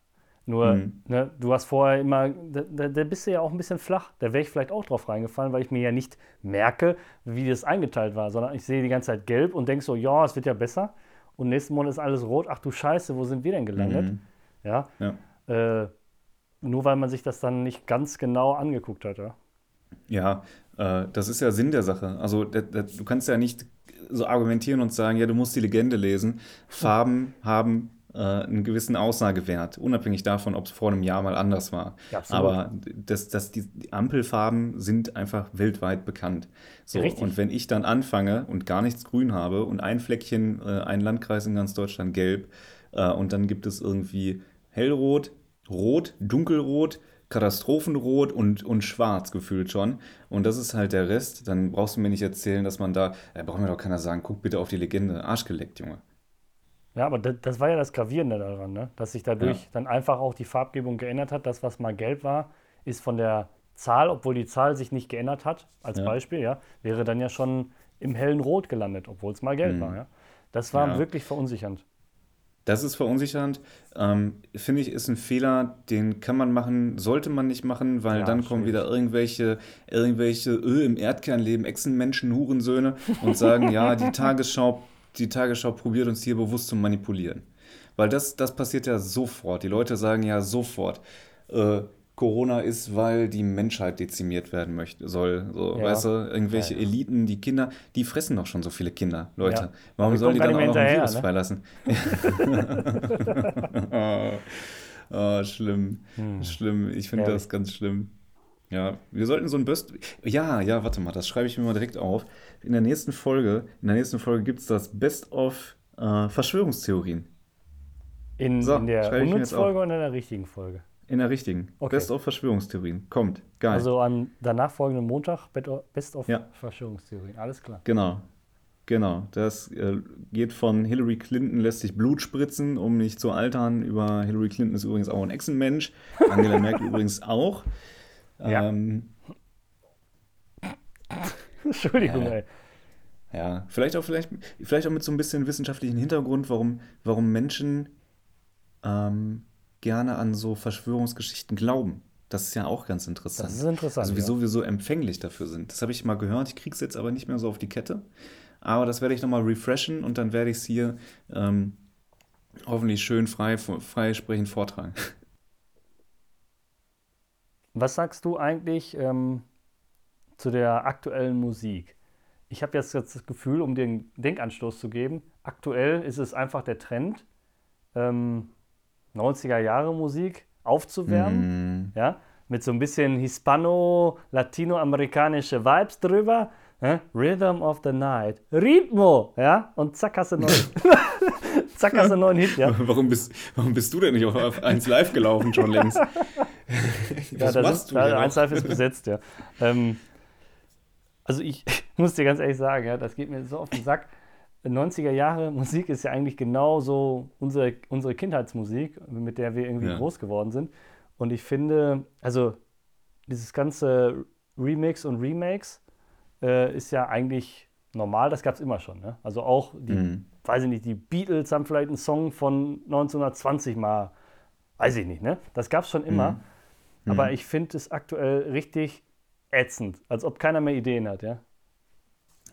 Nur, mhm. ne, du hast vorher immer, da, da, bist du ja auch ein bisschen flach. Da wäre ich vielleicht auch drauf reingefallen, weil ich mir ja nicht merke, wie das eingeteilt war, sondern ich sehe die ganze Zeit gelb und denke so, ja, es wird ja besser. Und nächsten Monat ist alles rot. Ach du Scheiße, wo sind wir denn gelandet? Mhm. Ja. ja. Äh, nur weil man sich das dann nicht ganz genau angeguckt hat, ja. Ja, äh, das ist ja Sinn der Sache. Also du kannst ja nicht so argumentieren und sagen, ja, du musst die Legende lesen. Farben haben äh, einen gewissen Aussagewert, unabhängig davon, ob es vor einem Jahr mal anders war. Ja, Aber das, das, die, die, Ampelfarben sind einfach weltweit bekannt. So, Richtig. und wenn ich dann anfange und gar nichts grün habe und ein Fleckchen, äh, ein Landkreis in ganz Deutschland gelb, äh, und dann gibt es irgendwie hellrot, Rot, Dunkelrot, Katastrophenrot und, und Schwarz gefühlt schon. Und das ist halt der Rest. Dann brauchst du mir nicht erzählen, dass man da, da braucht mir doch keiner sagen, guck bitte auf die Legende. Arschgeleckt, Junge. Ja, aber das, das war ja das Gravierende daran, ne? dass sich dadurch ja. dann einfach auch die Farbgebung geändert hat. Das, was mal gelb war, ist von der Zahl, obwohl die Zahl sich nicht geändert hat, als ja. Beispiel, ja, wäre dann ja schon im hellen Rot gelandet, obwohl es mal gelb mhm. war. Ja? Das war ja. wirklich verunsichernd. Das ist verunsichernd. Ähm, Finde ich, ist ein Fehler, den kann man machen, sollte man nicht machen, weil ja, dann kommen wieder irgendwelche, irgendwelche Öl im Erdkern leben, Echsenmenschen, Hurensöhne und sagen, ja, die Tagesschau, die Tagesschau probiert uns hier bewusst zu manipulieren. Weil das, das passiert ja sofort. Die Leute sagen ja sofort, äh, Corona ist, weil die Menschheit dezimiert werden möchte, soll. So, ja. weißt du, irgendwelche ja, ja. Eliten, die Kinder, die fressen doch schon so viele Kinder, Leute. Warum sollen die dann auch noch ein Virus ne? freilassen? oh, oh, schlimm. Hm. Schlimm. Ich finde das ganz schlimm. Ja, wir sollten so ein Best. Ja, ja, warte mal, das schreibe ich mir mal direkt auf. In der nächsten Folge, in der nächsten Folge gibt es das Best of äh, Verschwörungstheorien. In, so, in der Unnützfolge oder in der richtigen Folge? In der richtigen. Okay. Best of Verschwörungstheorien. Kommt. Geil. Also am danach folgenden Montag Best of ja. Verschwörungstheorien. Alles klar. Genau. Genau. Das äh, geht von Hillary Clinton lässt sich Blut spritzen, um nicht zu altern. Über Hillary Clinton ist übrigens auch ein Echsenmensch. Angela Merkel übrigens auch. Ähm, Entschuldigung, äh, ey. Ja, vielleicht auch, vielleicht, vielleicht auch mit so ein bisschen wissenschaftlichen Hintergrund, warum, warum Menschen ähm, gerne an so Verschwörungsgeschichten glauben. Das ist ja auch ganz interessant. Das ist interessant. Also wieso ja. wir so empfänglich dafür sind. Das habe ich mal gehört. Ich kriege es jetzt aber nicht mehr so auf die Kette. Aber das werde ich nochmal refreshen und dann werde ich es hier ähm, hoffentlich schön frei, frei sprechend vortragen. Was sagst du eigentlich ähm, zu der aktuellen Musik? Ich habe jetzt das Gefühl, um den Denkanstoß zu geben, aktuell ist es einfach der Trend, ähm, 90er Jahre Musik aufzuwärmen, mm. ja, mit so ein bisschen hispano-latinoamerikanische Vibes drüber. Ja? Rhythm of the Night, Ritmo, ja, und zack hast du neuen, zack hast du einen neuen Hit, ja. Warum bist, warum bist du denn nicht auf 1 Live gelaufen schon längst? Was ja, machst ist, du da, 1 Live ist besetzt, ja. Ähm, also ich muss dir ganz ehrlich sagen, ja, das geht mir so auf den Sack. 90er Jahre Musik ist ja eigentlich genau so unsere, unsere Kindheitsmusik, mit der wir irgendwie ja. groß geworden sind. Und ich finde, also dieses ganze Remix und Remakes äh, ist ja eigentlich normal, das gab es immer schon. Ne? Also auch die, mhm. weiß ich nicht, die Beatles haben vielleicht einen Song von 1920 mal, weiß ich nicht, ne? Das gab es schon immer. Mhm. Aber mhm. ich finde es aktuell richtig ätzend, als ob keiner mehr Ideen hat, ja.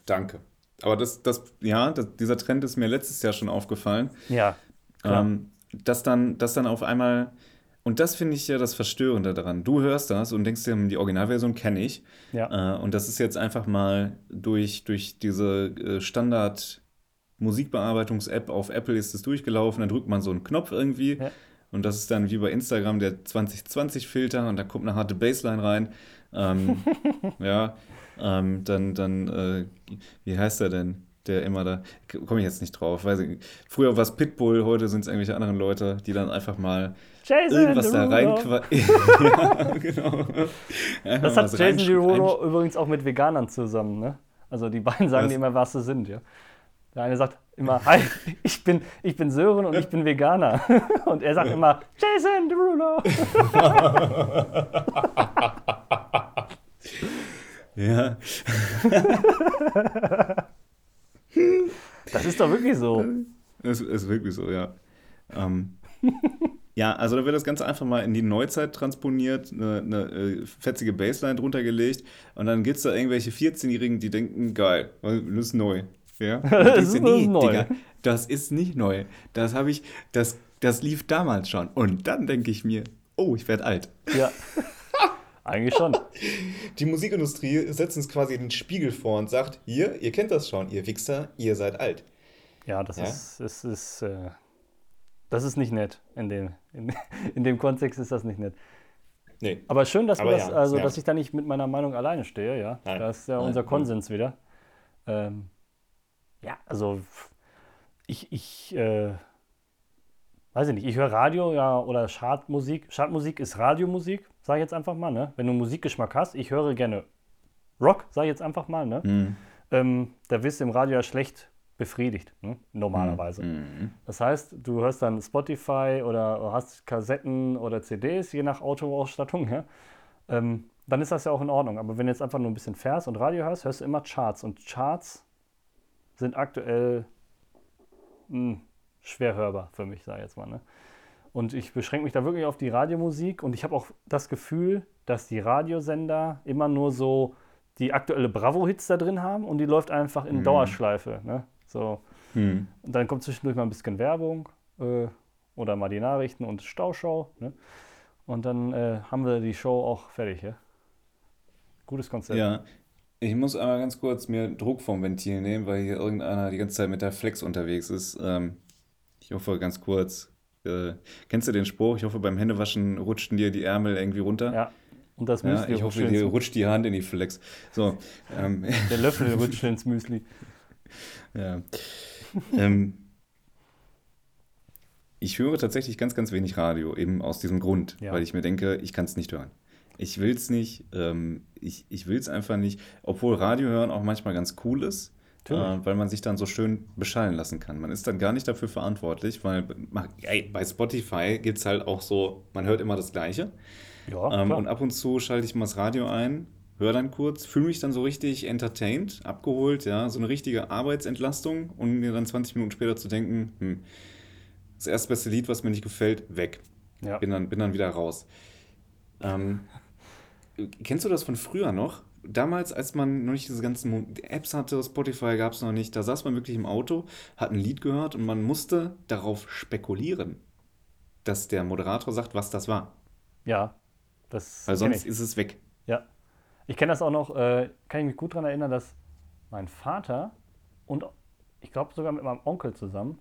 Danke. Aber das, das ja, das, dieser Trend ist mir letztes Jahr schon aufgefallen. Ja. Ähm, dass dann, dass dann auf einmal, und das finde ich ja das Verstörende daran. Du hörst das und denkst dir, die Originalversion kenne ich. Ja. Äh, und das ist jetzt einfach mal durch, durch diese äh, Standard- Musikbearbeitungs-App auf Apple ist es durchgelaufen, dann drückt man so einen Knopf irgendwie Ja. Und das ist dann wie bei Instagram der 2020-Filter und da kommt eine harte Bassline rein. Ähm, ja, ähm, dann, dann äh, wie heißt er denn? Der immer da, komme ich jetzt nicht drauf, weiß ich. Früher war es Pitbull, heute sind es irgendwelche anderen Leute, die dann einfach mal Jason irgendwas da rein. ja, genau. Einfach Das hat Jason Derulo übrigens auch mit Veganern zusammen, ne? Also die beiden sagen Was? immer, was sie sind, ja. Der eine sagt immer, hi, ich bin, ich bin Sören und ich bin Veganer. Und er sagt immer, Jason Derulo. Ja, Das ist doch wirklich so. Es ist wirklich so, ja. Ähm, ja, also da wird das Ganze einfach mal in die Neuzeit transponiert, eine, eine äh, fetzige Bassline drunter gelegt und dann gibt es da irgendwelche 14-Jährigen, die denken, geil, das ist neu. Ja? Das ist- das ist neu. Digga, das ist nicht neu. Das habe ich, das, das lief damals schon. Und dann denke ich mir, oh, ich werde alt. Ja. Eigentlich schon. Die Musikindustrie setzt uns quasi den Spiegel vor und sagt, hier, ihr kennt das schon, ihr Wichser, ihr seid alt. Ja, das Ja? ist, es ist, äh, das ist nicht nett. In dem, in, in dem Kontext ist das nicht nett. Nee. Aber schön, dass, wir Aber das, ja, also, ja. dass ich da nicht mit meiner Meinung alleine stehe, ja. Nein. Das ist ja Nein. unser Konsens wieder. Ähm, ja, also ich, ich äh, weiß ich nicht, ich höre Radio ja oder Chartmusik. Chartmusik ist Radiomusik, sage ich jetzt einfach mal, ne? Wenn du Musikgeschmack hast, ich höre gerne Rock, sage ich jetzt einfach mal, ne? Mhm. Ähm, da wirst du im Radio ja schlecht befriedigt, ne? normalerweise. Mhm. Das heißt, du hörst dann Spotify oder hast Kassetten oder CDs, je nach Autoausstattung, ja? ähm, dann ist das ja auch in Ordnung. Aber wenn du jetzt einfach nur ein bisschen fährst und Radio hörst, hörst du immer Charts. Und Charts sind aktuell mh, schwer hörbar für mich, sage ich jetzt mal. Ne? Und ich beschränke mich da wirklich auf die Radiomusik und ich habe auch das Gefühl, dass die Radiosender immer nur so die aktuelle Bravo-Hits da drin haben und die läuft einfach in Dauerschleife. Ne? So. Mhm. Und dann kommt zwischendurch mal ein bisschen Werbung äh, oder mal die Nachrichten und Stauschau. Ne? Und dann äh, haben wir die Show auch fertig. Ja? Gutes Konzept. Ja, ich muss einmal ganz kurz mir Druck vom Ventil nehmen, weil hier irgendeiner die ganze Zeit mit der Flex unterwegs ist. Ähm, ich hoffe ganz kurz. Äh, kennst du den Spruch? Ich hoffe, beim Händewaschen rutschten dir die Ärmel irgendwie runter. Ja. Und das Ja, Müsli ich rutscht hoffe, dir rutscht die Hand in die Flex. So, ähm, der Löffel rutscht ins Müsli. ja. ähm, ich höre tatsächlich ganz, ganz wenig Radio, eben aus diesem Grund, Ja. weil ich mir denke, ich kann es nicht hören. Ich will es nicht, ähm, ich, ich will es einfach nicht, obwohl Radio hören auch manchmal ganz cool ist, äh, weil man sich dann so schön beschallen lassen kann. Man ist dann gar nicht dafür verantwortlich, weil ey, bei Spotify gibt es halt auch so, man hört immer das Gleiche. Ja, Ähm, und ab und zu schalte ich mal das Radio ein, höre dann kurz, fühle mich dann so richtig entertained, abgeholt, ja, so eine richtige Arbeitsentlastung und mir dann 20 Minuten später zu denken, hm, das erstbeste Lied, was mir nicht gefällt, weg. ja. Bin dann, bin dann wieder raus. Ähm, kennst du das von früher noch? Damals, als man noch nicht diese ganzen Apps hatte, Spotify gab es noch nicht, da saß man wirklich im Auto, hat ein Lied gehört und man musste darauf spekulieren, dass der Moderator sagt, was das war. ja. Das Weil sonst ist es weg. Ja. Ich kenne das auch noch, äh, kann ich mich gut daran erinnern, dass mein Vater und ich glaube sogar mit meinem Onkel zusammen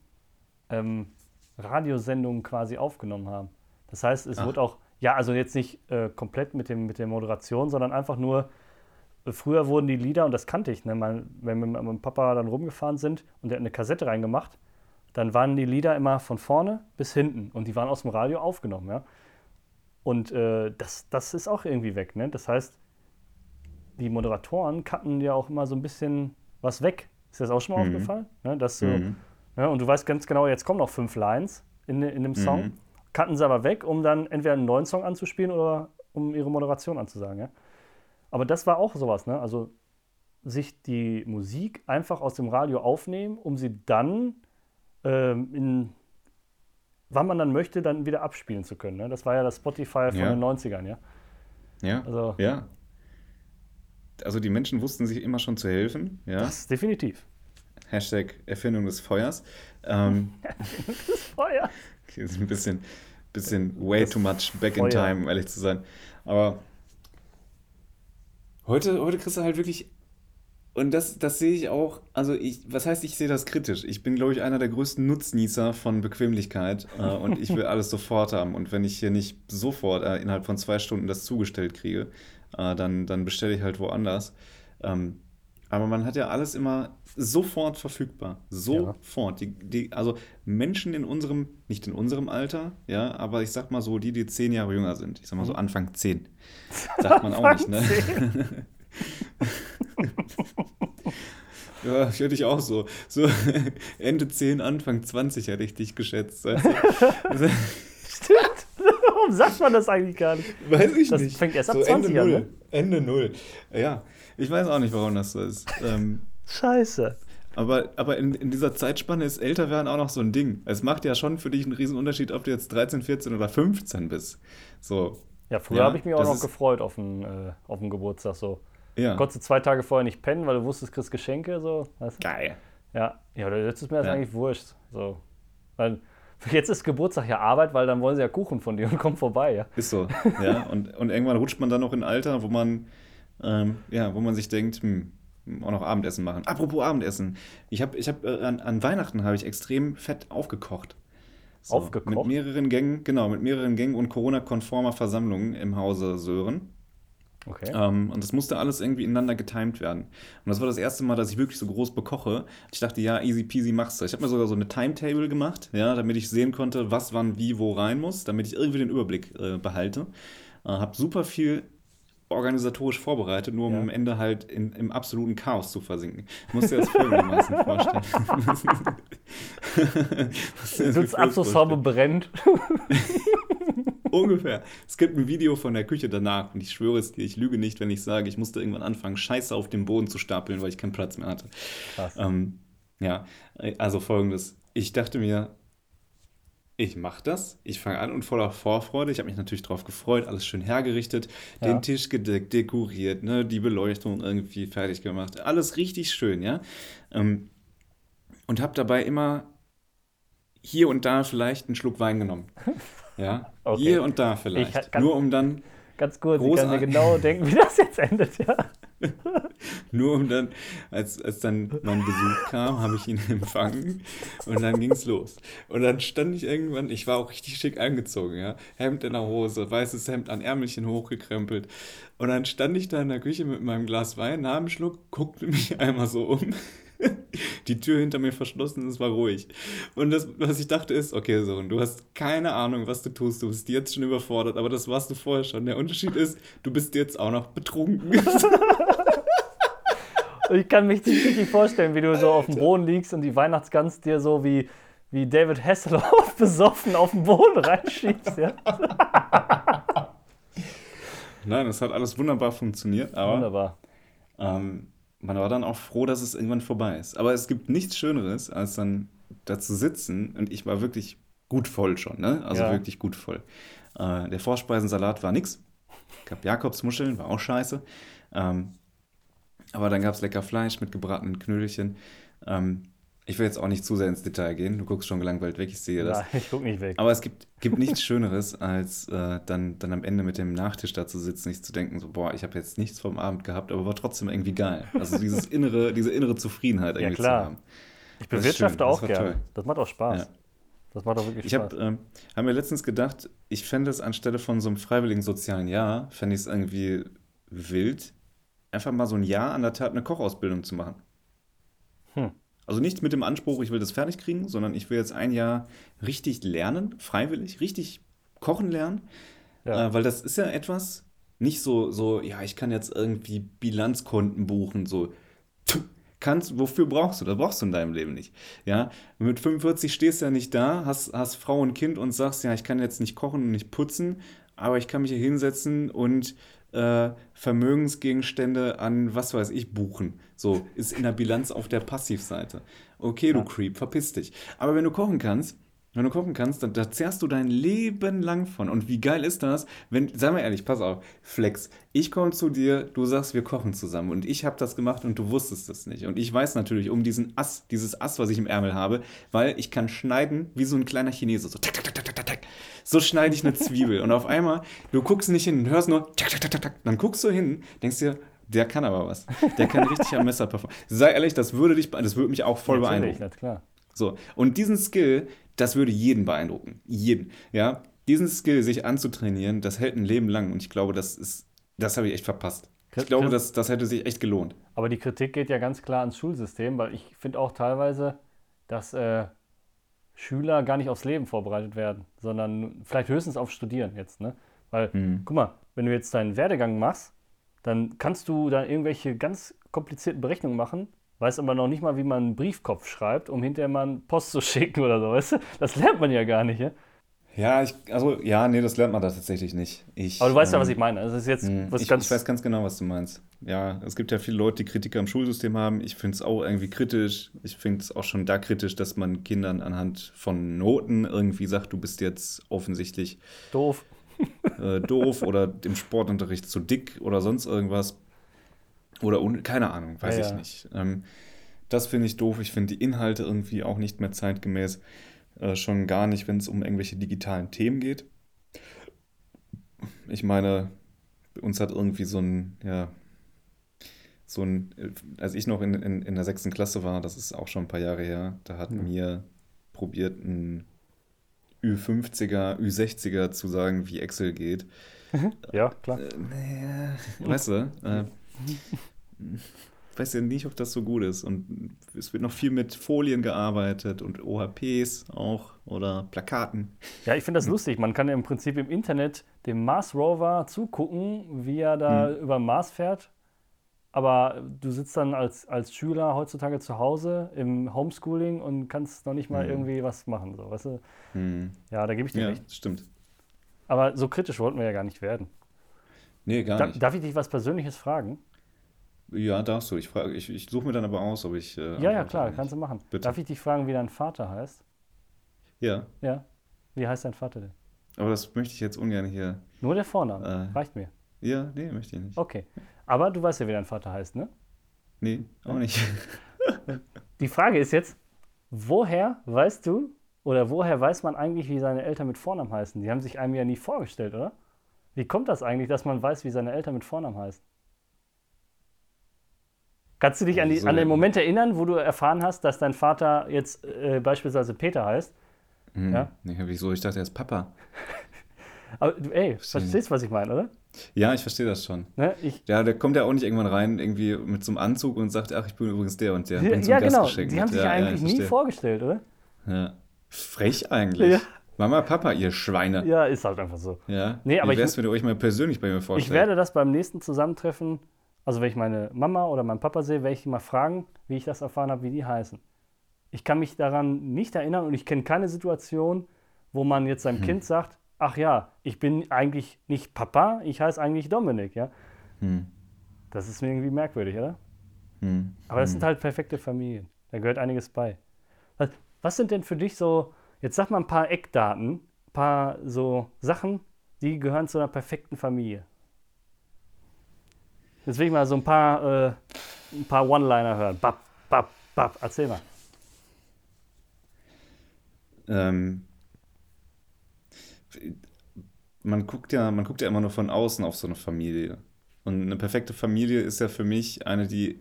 ähm, Radiosendungen quasi aufgenommen haben. Das heißt, es Ach. wurde auch, ja, also jetzt nicht äh, komplett mit, dem, mit der Moderation, sondern einfach nur, äh, früher wurden die Lieder, und das kannte ich, ne, mein, wenn wir mit meinem Papa dann rumgefahren sind und der hat eine Kassette reingemacht, dann waren die Lieder immer von vorne bis hinten und die waren aus dem Radio aufgenommen, ja. Und äh, das, das ist auch irgendwie weg, ne? Das heißt, die Moderatoren cutten ja auch immer so ein bisschen was weg. Ist dir das auch schon mal Mhm. aufgefallen? Ne? Dass du, Mhm. ne? Und du weißt ganz genau, jetzt kommen noch fünf Lines in, in dem Song. Mhm. Cutten sie aber weg, um dann entweder einen neuen Song anzuspielen oder um ihre Moderation anzusagen. Ja? Aber das war auch sowas, ne? Also sich die Musik einfach aus dem Radio aufnehmen, um sie dann ähm, in wann man dann möchte, dann wieder abspielen zu können. Ne? Das war ja das Spotify von Ja. den 90ern, ja. Ja, Also ja. Also die Menschen wussten sich immer schon zu helfen, ja. das definitiv. Hashtag Erfindung des Feuers. Ähm, Feuer. ist ein bisschen, bisschen way too much back in time, um ehrlich zu sein. Aber heute, heute kriegst du halt wirklich und das, das sehe ich auch, also ich, was heißt, ich sehe das kritisch. Ich bin, glaube ich, einer der größten Nutznießer von Bequemlichkeit äh, und ich will alles sofort haben. Und wenn ich hier nicht sofort äh, innerhalb von zwei Stunden das zugestellt kriege, äh, dann, dann bestelle ich halt woanders. Ähm, aber man hat ja alles immer sofort verfügbar. Sofort. Ja. Die, die, also Menschen in unserem, nicht in unserem Alter, ja, aber ich sag mal so, die, die zehn Jahre jünger sind. Ich sag mal so mhm. Anfang zehn. Sagt man auch nicht, ne? Ja, ich hätte dich auch so. So Ende 10, Anfang 20 hätte ich dich geschätzt. Also, Stimmt. Warum sagt man das eigentlich gar nicht? Weiß ich das nicht. Das fängt erst ab so 20 Ende an. Ne? Ende Null. Ja, ich weiß auch nicht, warum das so ist. Ähm, Scheiße. Aber, aber in, in dieser Zeitspanne ist älter werden auch noch so ein Ding. Es macht ja schon für dich einen riesen Unterschied, ob du jetzt 13, 14 oder 15 bist. So. Ja, früher ja, habe ich mich auch noch gefreut auf den, äh, auf den Geburtstag so. Ja. Konntest du zwei Tage vorher nicht pennen, weil du wusstest, du kriegst Geschenke. So. Weißt du? Geil. Ja, ja jetzt ist mir das ja. eigentlich wurscht. So. Weil jetzt ist Geburtstag ja Arbeit, weil dann wollen sie ja Kuchen von dir und kommen vorbei. Ja. Ist so. ja. Und, und irgendwann rutscht man dann noch in ein Alter, wo man, ähm, ja, wo man sich denkt, hm, auch noch Abendessen machen. Apropos Abendessen. Ich habe ich hab, äh, an, an Weihnachten habe ich extrem fett aufgekocht. So, aufgekocht? Mit mehreren Gängen, genau, mit mehreren Gängen und Corona-konformer Versammlungen im Hause Sören. Okay. Ähm, und das musste alles irgendwie ineinander getimt werden. Und das war das erste Mal, dass ich wirklich so groß bekoche. Ich dachte, ja, easy peasy machst du. Ich habe mir sogar so eine Timetable gemacht, ja, damit ich sehen konnte, was wann wie wo rein muss, damit ich irgendwie den Überblick äh, behalte. Äh, habe super viel organisatorisch vorbereitet, nur um ja. am Ende halt in, im absoluten Chaos zu versinken. Ich muss dir das folgendermaßen vorstellen. Du sitzt Abzugshaube brennt. Ungefähr. Es gibt ein Video von der Küche danach und ich schwöre es dir, ich lüge nicht, wenn ich sage, ich musste irgendwann anfangen, Scheiße auf dem Boden zu stapeln, weil ich keinen Platz mehr hatte. Krass. Ähm, ja, also folgendes. Ich dachte mir, ich mache das, ich fange an und voller Vorfreude, ich habe mich natürlich darauf gefreut, alles schön hergerichtet, ja. den Tisch gedeckt, dekoriert, ne, die Beleuchtung irgendwie fertig gemacht, alles richtig schön, ja. Ähm, und habe dabei immer hier und da vielleicht einen Schluck Wein genommen. Ja, okay. hier und da vielleicht. Kann, Nur um dann. Ganz kurz, ich kann mir genau denken, wie das jetzt endet, ja. Nur um dann, als, als dann mein Besuch kam, habe ich ihn empfangen und dann ging es los. Und dann stand ich irgendwann, ich war auch richtig schick angezogen, ja. Hemd in der Hose, weißes Hemd an Ärmelchen hochgekrempelt. Und dann stand ich da in der Küche mit meinem Glas Wein, nahm einen Schluck, guckte mich einmal so um die Tür hinter mir verschlossen, es war ruhig. Und das, was ich dachte ist, okay, Sohn, du hast keine Ahnung, was du tust, du bist jetzt schon überfordert, aber das warst du vorher schon. Der Unterschied ist, du bist jetzt auch noch betrunken. ich kann mich richtig vorstellen, wie du so auf dem Boden liegst und die Weihnachtsgans dir so wie, wie David Hasselhoff besoffen auf den Boden reinschiebst. Ja? Nein, das hat alles wunderbar funktioniert, aber. Wunderbar. Ähm, man war dann auch froh, dass es irgendwann vorbei ist. Aber es gibt nichts Schöneres, als dann da zu sitzen und ich war wirklich gut voll schon, ne? Also ja. wirklich gut voll. Äh, der Vorspeisensalat war nix. Gab Jakobsmuscheln, war auch scheiße. Ähm, aber dann gab es lecker Fleisch mit gebratenen Knödelchen. Ähm, ich will jetzt auch nicht zu sehr ins Detail gehen. Du guckst schon gelangweilt weg, ich sehe das. Nein, ich guck nicht weg. Aber es gibt, gibt nichts Schöneres, als äh, dann, dann am Ende mit dem Nachtisch da zu sitzen, nicht zu denken, so, boah, ich habe jetzt nichts vom Abend gehabt, aber war trotzdem irgendwie geil. Also dieses innere, diese innere Zufriedenheit irgendwie ja, klar. zu haben. Ich bewirtschafte auch gerne. Das macht auch Spaß. Ja. Das macht auch wirklich ich Spaß. Ich habe ähm, hab mir letztens gedacht, ich fände es anstelle von so einem freiwilligen sozialen Jahr, fände ich es irgendwie wild, einfach mal so ein Jahr an der Tat eine Kochausbildung zu machen. Hm. Also nicht mit dem Anspruch, ich will das fertig kriegen, sondern ich will jetzt ein Jahr richtig lernen, freiwillig, richtig kochen lernen. Ja. Äh, weil das ist ja etwas, nicht so, so, ja, ich kann jetzt irgendwie Bilanzkonten buchen, so. Kannst, wofür brauchst du? Das brauchst du in deinem Leben nicht. Ja, mit 45 stehst du ja nicht da, hast, hast Frau und Kind und sagst, ja, ich kann jetzt nicht kochen und nicht putzen, aber ich kann mich hier hinsetzen und äh, Vermögensgegenstände an, was weiß ich, buchen. So, ist in der Bilanz auf der Passivseite. Okay, du ja. Creep, verpiss dich. Aber wenn du kochen kannst, Wenn du kochen kannst, dann da zehrst du dein Leben lang von. Und wie geil ist das, wenn, sei mal ehrlich, pass auf, Flex, ich komme zu dir, du sagst, wir kochen zusammen. Und ich habe das gemacht und du wusstest das nicht. Und ich weiß natürlich um diesen Ass, dieses Ass, was ich im Ärmel habe, weil ich kann schneiden wie so ein kleiner Chinese. So, tak, tak, tak, tak, tak, tak. so schneide ich eine Zwiebel. und auf einmal, du guckst nicht hin, hörst nur, tak, tak, tak, tak, tak. dann guckst du hin, denkst dir, der kann aber was. Der kann richtig am Messer performen. Sei ehrlich, das würde dich, das würde mich auch voll Natürlich, beeindrucken. na klar. So, und diesen Skill, das würde jeden beeindrucken. Jeden. Ja, diesen Skill sich anzutrainieren, das hält ein Leben lang. Und ich glaube, das ist, das habe ich echt verpasst. Ich glaube, das, das hätte sich echt gelohnt. Aber die Kritik geht ja ganz klar ans Schulsystem, weil ich finde auch teilweise, dass äh, Schüler gar nicht aufs Leben vorbereitet werden, sondern vielleicht höchstens auf Studieren jetzt. Ne? Weil, Hm. guck mal, wenn du jetzt deinen Werdegang machst, dann kannst du da irgendwelche ganz komplizierten Berechnungen machen, weißt aber noch nicht mal, wie man einen Briefkopf schreibt, um hinterher mal einen Post zu schicken oder so, weißt du? Das lernt man ja gar nicht, ja? Ja, ich, also, ja, nee, das lernt man da tatsächlich nicht. Ich, Aber du weißt ja, was ähm, ich meine. Also ist jetzt Hm, was Ich, ganz. ich weiß ganz genau, was du meinst. Ja, es gibt ja viele Leute, die Kritiker im Schulsystem haben. Ich finde es auch irgendwie kritisch. Ich finde es auch schon da kritisch, dass man Kindern anhand von Noten irgendwie sagt, du bist jetzt offensichtlich doof. äh, doof oder im Sportunterricht zu dick oder sonst irgendwas. Oder un keine Ahnung, weiß Ja, ich ja. nicht. Ähm, das finde ich doof. Ich finde die Inhalte irgendwie auch nicht mehr zeitgemäß. Äh, schon gar nicht, wenn es um irgendwelche digitalen Themen geht. Ich meine, uns hat irgendwie so ein, ja, so ein, äh, als ich noch in, in, in der sechsten Klasse war, das ist auch schon ein paar Jahre her, da hat Ja. mir probiert, ein Ü50er, Ü60er zu sagen, wie Excel geht. Ja, klar. Äh, naja, weißt du, äh, weiß ja nicht, ob das so gut ist. Und es wird noch viel mit Folien gearbeitet und OHPs auch oder Plakaten. Ja, ich finde das lustig. Man kann ja im Prinzip im Internet dem Mars Rover zugucken, wie er da Hm. über den Mars fährt. Aber du sitzt dann als, als Schüler heutzutage zu Hause im Homeschooling und kannst noch nicht mal Hm. irgendwie was machen. So, weißt du? Hm. Ja, da gebe ich dir Ja, recht. stimmt. Aber so kritisch wollten wir ja gar nicht werden. Nee, gar nicht. darf ich dich was Persönliches fragen? Ja, darfst du. Ich, frage- ich, ich suche mir dann aber aus, ob ich. Äh, Ja, ja, klar, kannst du machen. Bitte. Darf ich dich fragen, wie dein Vater heißt? Ja, Ja. Wie heißt dein Vater denn? aber das möchte ich jetzt ungern hier. Nur der Vorname. Äh. Reicht mir. Ja, nee, möchte ich nicht. Okay. Aber du weißt ja, wie dein Vater heißt, ne? Nee, auch nicht. Die Frage ist jetzt, woher weißt du oder woher weiß man eigentlich, wie seine Eltern mit Vornamen heißen? Die haben sich einem ja nie vorgestellt, oder? Wie kommt das eigentlich, dass man weiß, wie seine Eltern mit Vornamen heißen? Kannst du dich an, die, Also- an den Moment erinnern, wo du erfahren hast, dass dein Vater jetzt äh, beispielsweise Peter heißt? Hm. Ja? Nee, wieso? Ich dachte, er ist Papa. Aber du, ey, Verstehe. verstehst, was ich meine, oder? Ja, ich verstehe das schon. Ne? Ich, Ja, der kommt ja auch nicht irgendwann rein, irgendwie mit so einem Anzug und sagt, ach, ich bin übrigens der und der. so ja, genau. Die haben sich ja, ja ja, eigentlich ich nie verstehe. vorgestellt, oder? Ja. Frech eigentlich. Ja. Mama, Papa, ihr Schweine. Ja, ist halt einfach so. Ja. Nee, aber Wie ich- wär's, wenn ihr euch mal persönlich bei mir Ich vorstellt? werde das beim nächsten Zusammentreffen, also wenn ich meine Mama oder meinen Papa sehe, werde ich die mal fragen, wie ich das erfahren habe, wie die heißen. Ich kann mich daran nicht erinnern und ich kenne keine Situation, wo man jetzt Hm. seinem Kind sagt, ach ja, ich bin eigentlich nicht Papa, ich heiße eigentlich Dominik, ja. Hm. Das ist mir irgendwie merkwürdig, oder? Hm. Aber das sind halt perfekte Familien. Da gehört einiges bei. Was, was sind denn für dich so, jetzt sag mal ein paar Eckdaten, ein paar so Sachen, die gehören zu einer perfekten Familie. Jetzt will ich mal so ein paar, äh, ein paar One-Liner hören. Bap, bap, bap. Erzähl mal. Ähm, man guckt ja, man guckt ja immer nur von außen auf so eine Familie. Und eine perfekte Familie ist ja für mich eine, die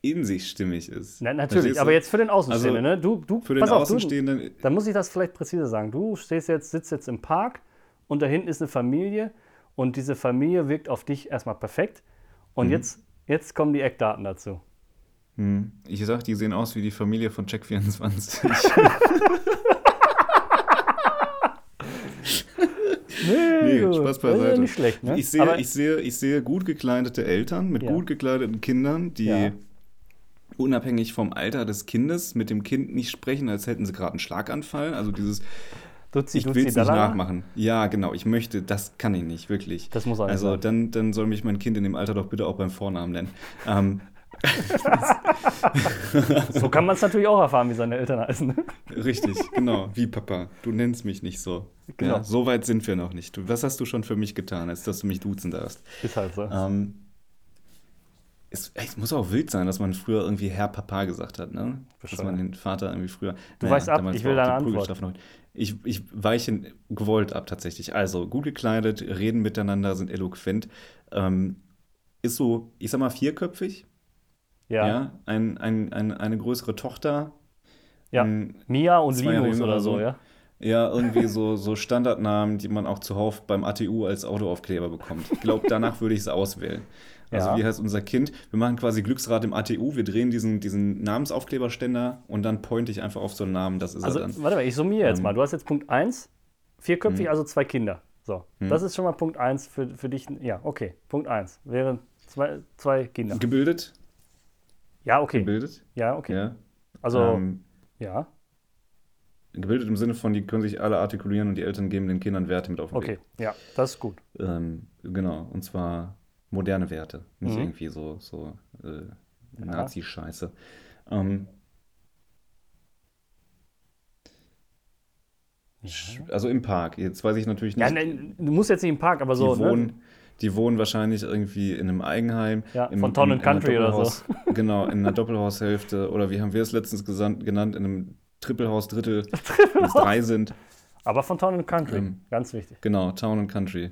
in sich stimmig ist. Na, natürlich, du? aber jetzt für den Außenstehenden, Also, ne? Du, du, Für den auf, du, Außenstehenden, Dann muss ich das vielleicht präziser sagen. Du stehst jetzt, sitzt jetzt im Park und da hinten ist eine Familie und diese Familie wirkt auf dich erstmal perfekt. Und Mhm. jetzt, jetzt kommen die Eckdaten dazu. hm, ich sag, die sehen aus wie die Familie von Check24. Nee, gut. Spaß beiseite. nicht schlecht, ne? Ich sehe, Aber, ich, sehe, ich sehe gut gekleidete Eltern mit Ja. gut gekleideten Kindern, die Ja. unabhängig vom Alter des Kindes mit dem Kind nicht sprechen, als hätten sie gerade einen Schlaganfall. Also dieses, Duzi, ich will es nicht nachmachen. Ja, genau, ich möchte, das kann ich nicht, wirklich. Das muss nicht Also sein. dann, dann soll mich mein Kind in dem Alter doch bitte auch beim Vornamen nennen. Ähm, so kann man es natürlich auch erfahren, wie seine Eltern heißen. ne? Richtig, genau. Wie Papa, du nennst mich nicht so. Genau. Ja, so weit sind wir noch nicht. Du, was hast du schon für mich getan, als dass du mich duzen darfst? Ist halt so. Ähm, es, es muss auch wild sein, dass man früher irgendwie Herr Papa gesagt hat, ne? Dass Bescheuert. man den Vater irgendwie früher. Du weichst ab, damals ich will deine Antwort. Ich, ich weiche gewollt ab tatsächlich. Also gut gekleidet, reden miteinander, sind eloquent. Ähm, ist so, ich sag mal, vierköpfig. ja. Ja. Ein, ein, ein, eine größere Tochter. Ja. Ein, Mia und Linus oder oder so, so. ja. Ja, irgendwie so, so Standardnamen, die man auch zuhauf beim ATU als Autoaufkleber bekommt. Ich glaube, danach würde ich es auswählen. Also Ja. wie heißt unser Kind? Wir machen quasi Glücksrad im ATU, wir drehen diesen, diesen Namensaufkleberständer und dann pointe ich einfach auf so einen Namen, das ist Also, er dann. warte mal, ich summiere jetzt Ähm. mal. Du hast jetzt Punkt 1, vierköpfig, also zwei Kinder. So, Hm. das ist schon mal Punkt 1 für, für dich. Ja, okay. Punkt 1 wären zwei, zwei Kinder. Gebildet? Ja, okay. Gebildet? Ja, okay. Ja. Also, Ähm, ja, gebildet im Sinne von, die können sich alle artikulieren und die Eltern geben den Kindern Werte mit auf den okay. Weg. Ja, das ist gut. Ähm, genau, und zwar moderne Werte, nicht Mhm. irgendwie so, so äh, Ja. Nazi-Scheiße. Ähm, sch- also im Park. Jetzt weiß ich natürlich Ja, nicht. nein, du musst jetzt nicht im Park, aber die, so. Ne? wohnen, die wohnen wahrscheinlich irgendwie in einem Eigenheim. Ja, im, von Town in- and Country oder so. Genau, in einer Doppelhaushälfte. Oder wie haben wir es letztens gesandt, genannt, in einem Trippelhaus, Drittel, wenn es drei sind. Aber von Town and Country. Ähm, Ganz wichtig. Genau, Town and Country.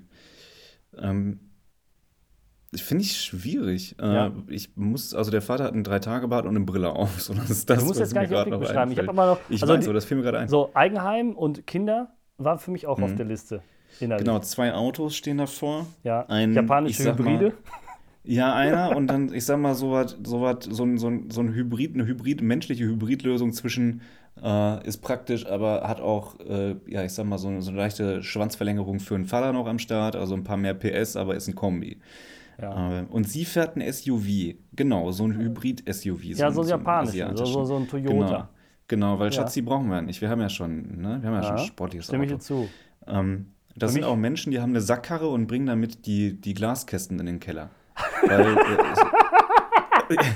Ähm, finde ich schwierig. Äh, Ja. Ich muss, also der Vater hat einen Drei-Tage-Bart und eine Brille auf. So, das ist das, Du musst jetzt gar nicht noch beschreiben. Ich habe noch. Ich also weiß, die- aber das fiel mir gerade ein. So, Eigenheim und Kinder waren für mich auch auf Mhm. der Liste. Innerlich. Genau, zwei Autos stehen davor. Ja, ein- japanische mal, Hybride. Ja, einer und dann, ich sag mal, so was, so, was, so, ein, so, ein, so ein Hybrid, eine Hybrid, menschliche Hybridlösung zwischen äh, ist praktisch, aber hat auch, äh, ja, ich sag mal, so, eine- so eine leichte Schwanzverlängerung für einen Vater noch am Start, also ein paar mehr PS, aber ist ein Kombi. Ja. Äh, und sie fährt ein SUV, genau, so ein Hybrid-SUV. ja, so ein japanischer, so, so, so ein Genau, Toyota. genau, weil Ja. Schatz, die brauchen wir ja nicht. Wir haben ja schon, ne? Wir haben ja, schon Ja, ein sportliches Stimme ich Auto. dir zu. Ähm, das Für sind auch Menschen, die haben eine Sackkarre und bringen damit die, die Glaskästen in den Keller. Weil, äh,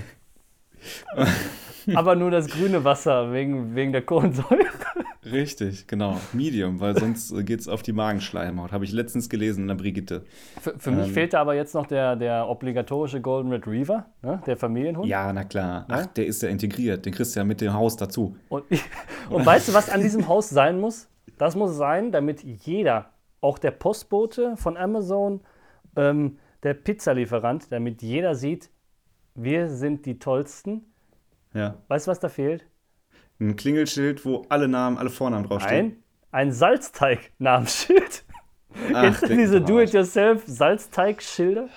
Aber nur das grüne Wasser wegen, wegen der Kohlensäure. richtig, genau. Medium, weil sonst geht es auf die Magenschleimhaut. Habe ich letztens gelesen in der Brigitte. Für, für mich Ähm. fehlte aber jetzt noch der, der obligatorische Golden Retriever, ne? der Familienhund. Ja, na klar. Ach, Ja? der ist ja integriert. Den kriegst du ja mit dem Haus dazu. Und, und weißt du, was an diesem Haus sein muss? Das muss sein, damit jeder, auch der Postbote von Amazon, ähm, der Pizzalieferant, damit jeder sieht, wir sind die Tollsten. Ja. Weißt du, was da fehlt? Ein Klingelschild, wo alle Namen, alle Vornamen draufstehen. Ein, ein Salzteig-Namensschild. Ach, Kennst du diese. Do-it-yourself-Salzteig-Schilder?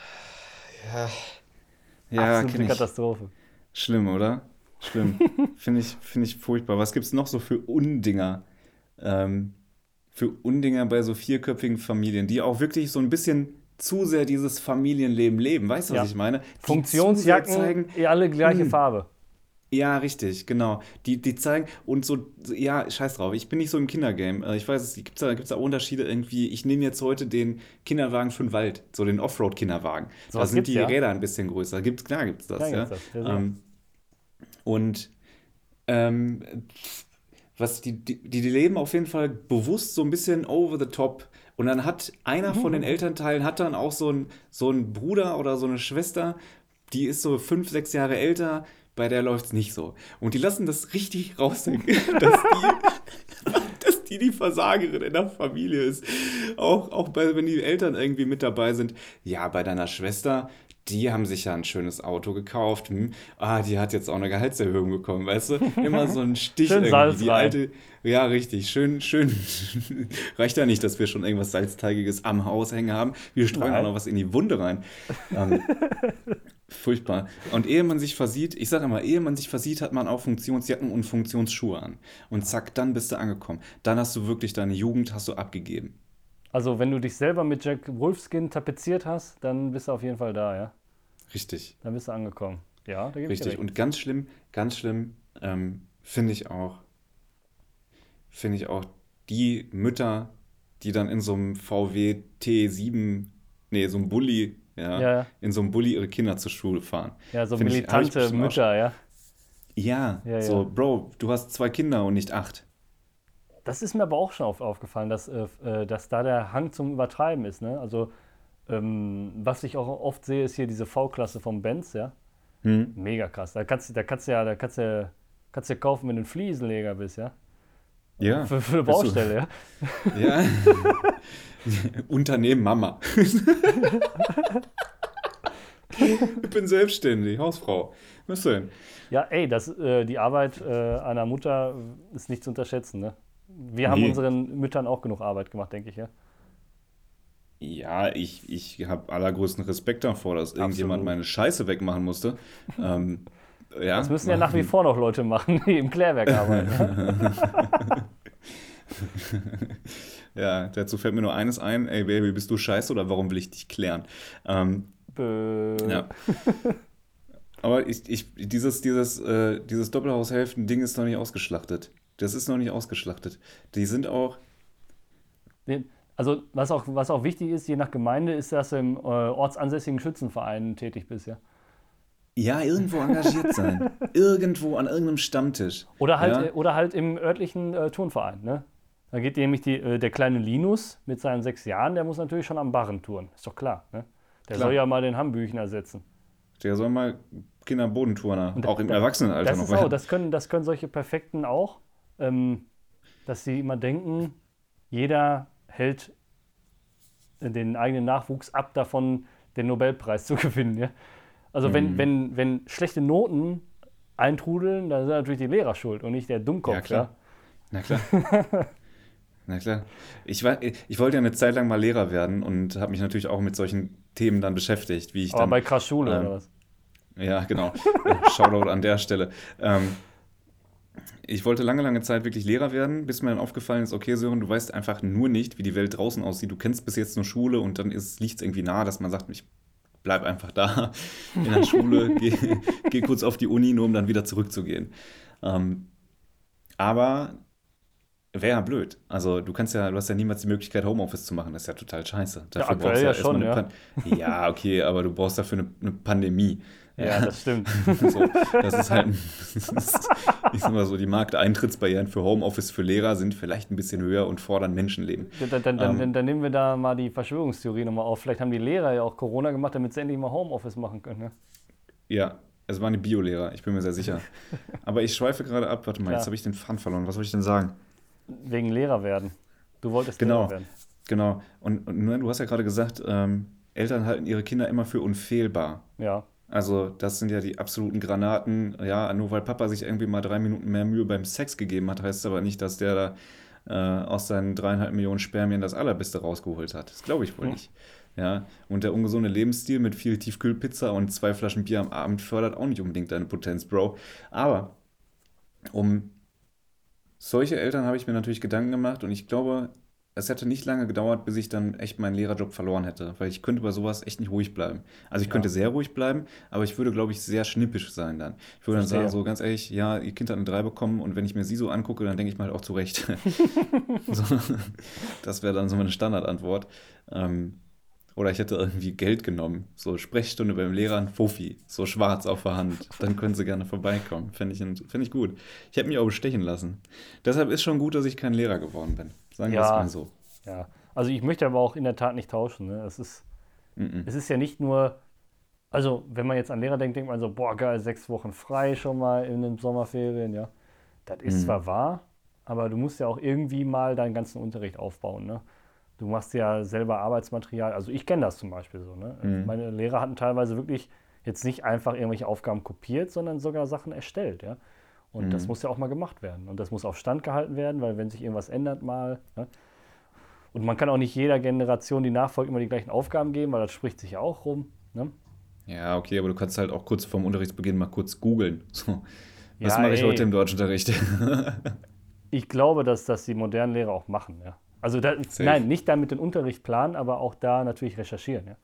Ja, Absolute kenn ich. Katastrophe. Schlimm, oder? Schlimm. Finde ich, find ich furchtbar. Was gibt es noch so für Undinger? Ähm, für Undinger bei so vierköpfigen Familien, die auch wirklich so ein bisschen zu sehr dieses Familienleben leben. Weißt du, was Ja. ich meine? Die Funktionsjacken, zeigen, eh alle gleiche Hm. Farbe. Ja, richtig, genau. Die, die zeigen und so, ja, scheiß drauf. Ich bin nicht so im Kindergame. Äh, Ich weiß, es gibt da, gibt's da Unterschiede irgendwie. Ich nehme jetzt heute den Kinderwagen für den Wald, so den Offroad-Kinderwagen. So da sind die ja. Räder ein bisschen größer. Gibt's, klar gibt's das, Klar ja. gibt's das, ähm, und ähm, was die, die, die leben auf jeden Fall bewusst so ein bisschen over the top. Und dann hat einer von den Elternteilen hat dann auch so ein, so ein Bruder oder so eine Schwester, die ist so fünf, sechs Jahre älter, bei der läuft es nicht so. Und die lassen das richtig raushängen, dass die, dass die die Versagerin in der Familie ist. Auch, auch bei, wenn die Eltern irgendwie mit dabei sind. Ja, bei deiner Schwester, die haben sich ja ein schönes Auto gekauft. Hm. Ah, die hat jetzt auch eine Gehaltserhöhung bekommen, weißt du? Immer so ein Stich Schön irgendwie. Salz die alte, ja, richtig. Schön, schön. Reicht ja nicht, dass wir schon irgendwas Salzteigiges am Haus hängen haben. Wir streuen Nein. auch noch was in die Wunde rein. Ähm, furchtbar. Und ehe man sich versieht, ich sage immer, ehe man sich versieht, hat man auch Funktionsjacken und Funktionsschuhe an. Und zack, dann bist du angekommen. Dann hast du wirklich deine Jugend hast du abgegeben. Also, wenn du dich selber mit Jack Wolfskin tapeziert hast, dann bist du auf jeden Fall da, ja? Richtig. Dann bist du angekommen. Ja, da gebe ich Richtig. recht. Und ganz schlimm, ganz schlimm, ähm, finde ich auch, finde ich auch die Mütter, die dann in so einem VW T7, nee, so einem Bulli ja, Ja, in so einem Bulli ihre Kinder zur Schule fahren. Ja, so Find ich- ich militante auch Mütter, ja. Ja, Ja, so, ja. Bro, du hast zwei Kinder und nicht acht. Das ist mir aber auch schon auf, aufgefallen, dass, äh, äh, dass da der Hang zum Übertreiben ist. Ne? Also, ähm, was ich auch oft sehe, ist hier diese V-Klasse vom Benz, ja. Hm? Mega krass. Da kannst du da kannst du ja, da kannst du, kannst du ja kaufen, wenn du ein Fliesenleger bist, ja. Ja. Für, für eine du. Baustelle, ja. Ja. Unternehmen Mama. ich bin selbstständig, Hausfrau. Was denn? Ja, ey, das, äh, die Arbeit äh, einer Mutter ist nicht zu unterschätzen, ne? Wir haben Nee. unseren Müttern auch genug Arbeit gemacht, denke ich, ja. Ja, ich, ich habe allergrößten Respekt davor, dass irgendjemand Absolut. meine Scheiße wegmachen musste. ähm, ja, Das müssen ja nach wie vor noch Leute machen, die im Klärwerk arbeiten. Ja? Dazu fällt mir nur eines ein. Ey, Baby, bist du scheiße oder warum will ich dich klären? Ähm, Bö. ja. Aber ich, ich, dieses, dieses, äh, dieses Doppelhaushälften-Ding ist noch nicht ausgeschlachtet. Das ist noch nicht ausgeschlachtet. Die sind auch, Also, was auch, was auch wichtig ist, je nach Gemeinde, ist, dass du im äh, ortsansässigen Schützenverein tätig bist, ja. ja, irgendwo engagiert sein. irgendwo an irgendeinem Stammtisch. Oder halt, Ja? äh, oder halt im örtlichen äh, Turnverein, ne? Da geht nämlich die, äh, der kleine Linus mit seinen sechs Jahren, der muss natürlich schon am Barren touren. Ist doch klar, ne? Der Klar. soll ja mal den Hambüchen ersetzen. Der soll mal Kinderbodenturner, Und auch im da- Erwachsenenalter Das noch ist auch, das können, das können solche Perfekten auch, ähm, dass sie immer denken, jeder hält den eigenen Nachwuchs ab davon, den Nobelpreis zu gewinnen. Ja? Also wenn, Mhm. wenn, wenn schlechte Noten eintrudeln, dann sind natürlich die Lehrer schuld und nicht der Dummkopf. Ja, klar. Na klar. Na klar. Ich, war, ich wollte ja eine Zeit lang mal Lehrer werden und habe mich natürlich auch mit solchen Themen dann beschäftigt, wie ich Aber dann. bei krass Schule ähm, oder was? Ja, genau. Shoutout an der Stelle. Ähm, ich wollte lange, lange Zeit wirklich Lehrer werden, bis mir dann aufgefallen ist, okay, Sören, du weißt einfach nur nicht, wie die Welt draußen aussieht. Du kennst bis jetzt nur Schule und dann liegt es irgendwie nahe, dass man sagt, ich bleib einfach da in der Schule, geh, geh kurz auf die Uni, nur um dann wieder zurückzugehen. Ähm, aber wäre ja blöd. Also du kannst ja, du hast ja niemals die Möglichkeit, Homeoffice zu machen. Das ist ja total scheiße. Dafür aktuell brauchst du ja erstmal schon, eine ja. Ja, okay, aber du brauchst dafür eine, eine Pandemie. Ja, das stimmt. So, das ist halt, das ist, ich sag mal so, die Markteintrittsbarrieren für Homeoffice für Lehrer sind vielleicht ein bisschen höher und fordern Menschenleben. Dann, dann, Ähm. dann, dann nehmen wir da mal die Verschwörungstheorie nochmal auf. Vielleicht haben die Lehrer ja auch Corona gemacht, damit sie endlich mal Homeoffice machen können. Ne? Ja, es waren die Biolehrer, ich bin mir sehr sicher. Aber ich schweife gerade ab, warte mal, Klar. jetzt habe ich den Faden verloren. Was soll ich denn sagen? Wegen Lehrer werden. Du wolltest Genau. Lehrer werden. Genau. Und, und du hast ja gerade gesagt, ähm, Eltern halten ihre Kinder immer für unfehlbar. Ja. Also, das sind ja die absoluten Granaten. Ja, nur weil Papa sich irgendwie mal drei Minuten mehr Mühe beim Sex gegeben hat, heißt es aber nicht, dass der da äh, aus seinen dreieinhalb Millionen Spermien das Allerbeste rausgeholt hat. Das glaube ich wohl Hm. nicht. Ja, und der ungesunde Lebensstil mit viel Tiefkühlpizza und zwei Flaschen Bier am Abend fördert auch nicht unbedingt deine Potenz, Bro. Aber um solche Eltern habe ich mir natürlich Gedanken gemacht und ich glaube, es hätte nicht lange gedauert, bis ich dann echt meinen Lehrerjob verloren hätte, weil ich könnte bei sowas echt nicht ruhig bleiben. Also ich Ja. könnte sehr ruhig bleiben, aber ich würde, glaube ich, sehr schnippisch sein dann. Ich würde dann sagen, so ganz ehrlich, ja, ihr Kind hat eine 3 bekommen und wenn ich mir sie so angucke, dann denke ich mal halt auch zurecht. so, das wäre dann so meine Standardantwort. Ähm, oder ich hätte irgendwie Geld genommen. So Sprechstunde beim Lehrer, ein Fofi, so schwarz auf der Hand. Dann können sie gerne vorbeikommen. Fände ich, fänd ich gut. Ich hätte mich auch bestechen lassen. Deshalb ist schon gut, dass ich kein Lehrer geworden bin. Sagen wir Ja. es mal so. Ja. Also ich möchte aber auch in der Tat nicht tauschen. Ne? Es, ist, Mhm. es ist ja nicht nur, also wenn man jetzt an Lehrer denkt, denkt man so, boah geil, sechs Wochen frei schon mal in den Sommerferien, ja. Das ist Mhm. zwar wahr, aber du musst ja auch irgendwie mal deinen ganzen Unterricht aufbauen. Ne? Du machst ja selber Arbeitsmaterial. Also ich kenne das zum Beispiel so. Ne? Mhm. Meine Lehrer hatten teilweise wirklich jetzt nicht einfach irgendwelche Aufgaben kopiert, sondern sogar Sachen erstellt. Ja? Und das Mhm. muss ja auch mal gemacht werden. Und das muss auf Stand gehalten werden, weil wenn sich irgendwas ändert mal. Ne? Und man kann auch nicht jeder Generation, die nachfolgt, immer die gleichen Aufgaben geben, weil das spricht sich ja auch rum. Ne? Ja, okay, aber du kannst halt auch kurz vorm Unterrichtsbeginn mal kurz googeln. So. Was Ja, mache ich ey. heute im Deutschunterricht? Ich glaube, dass das die modernen Lehrer auch machen. Ja? Also da, nein, nicht damit den Unterricht planen, aber auch da natürlich recherchieren. Ja?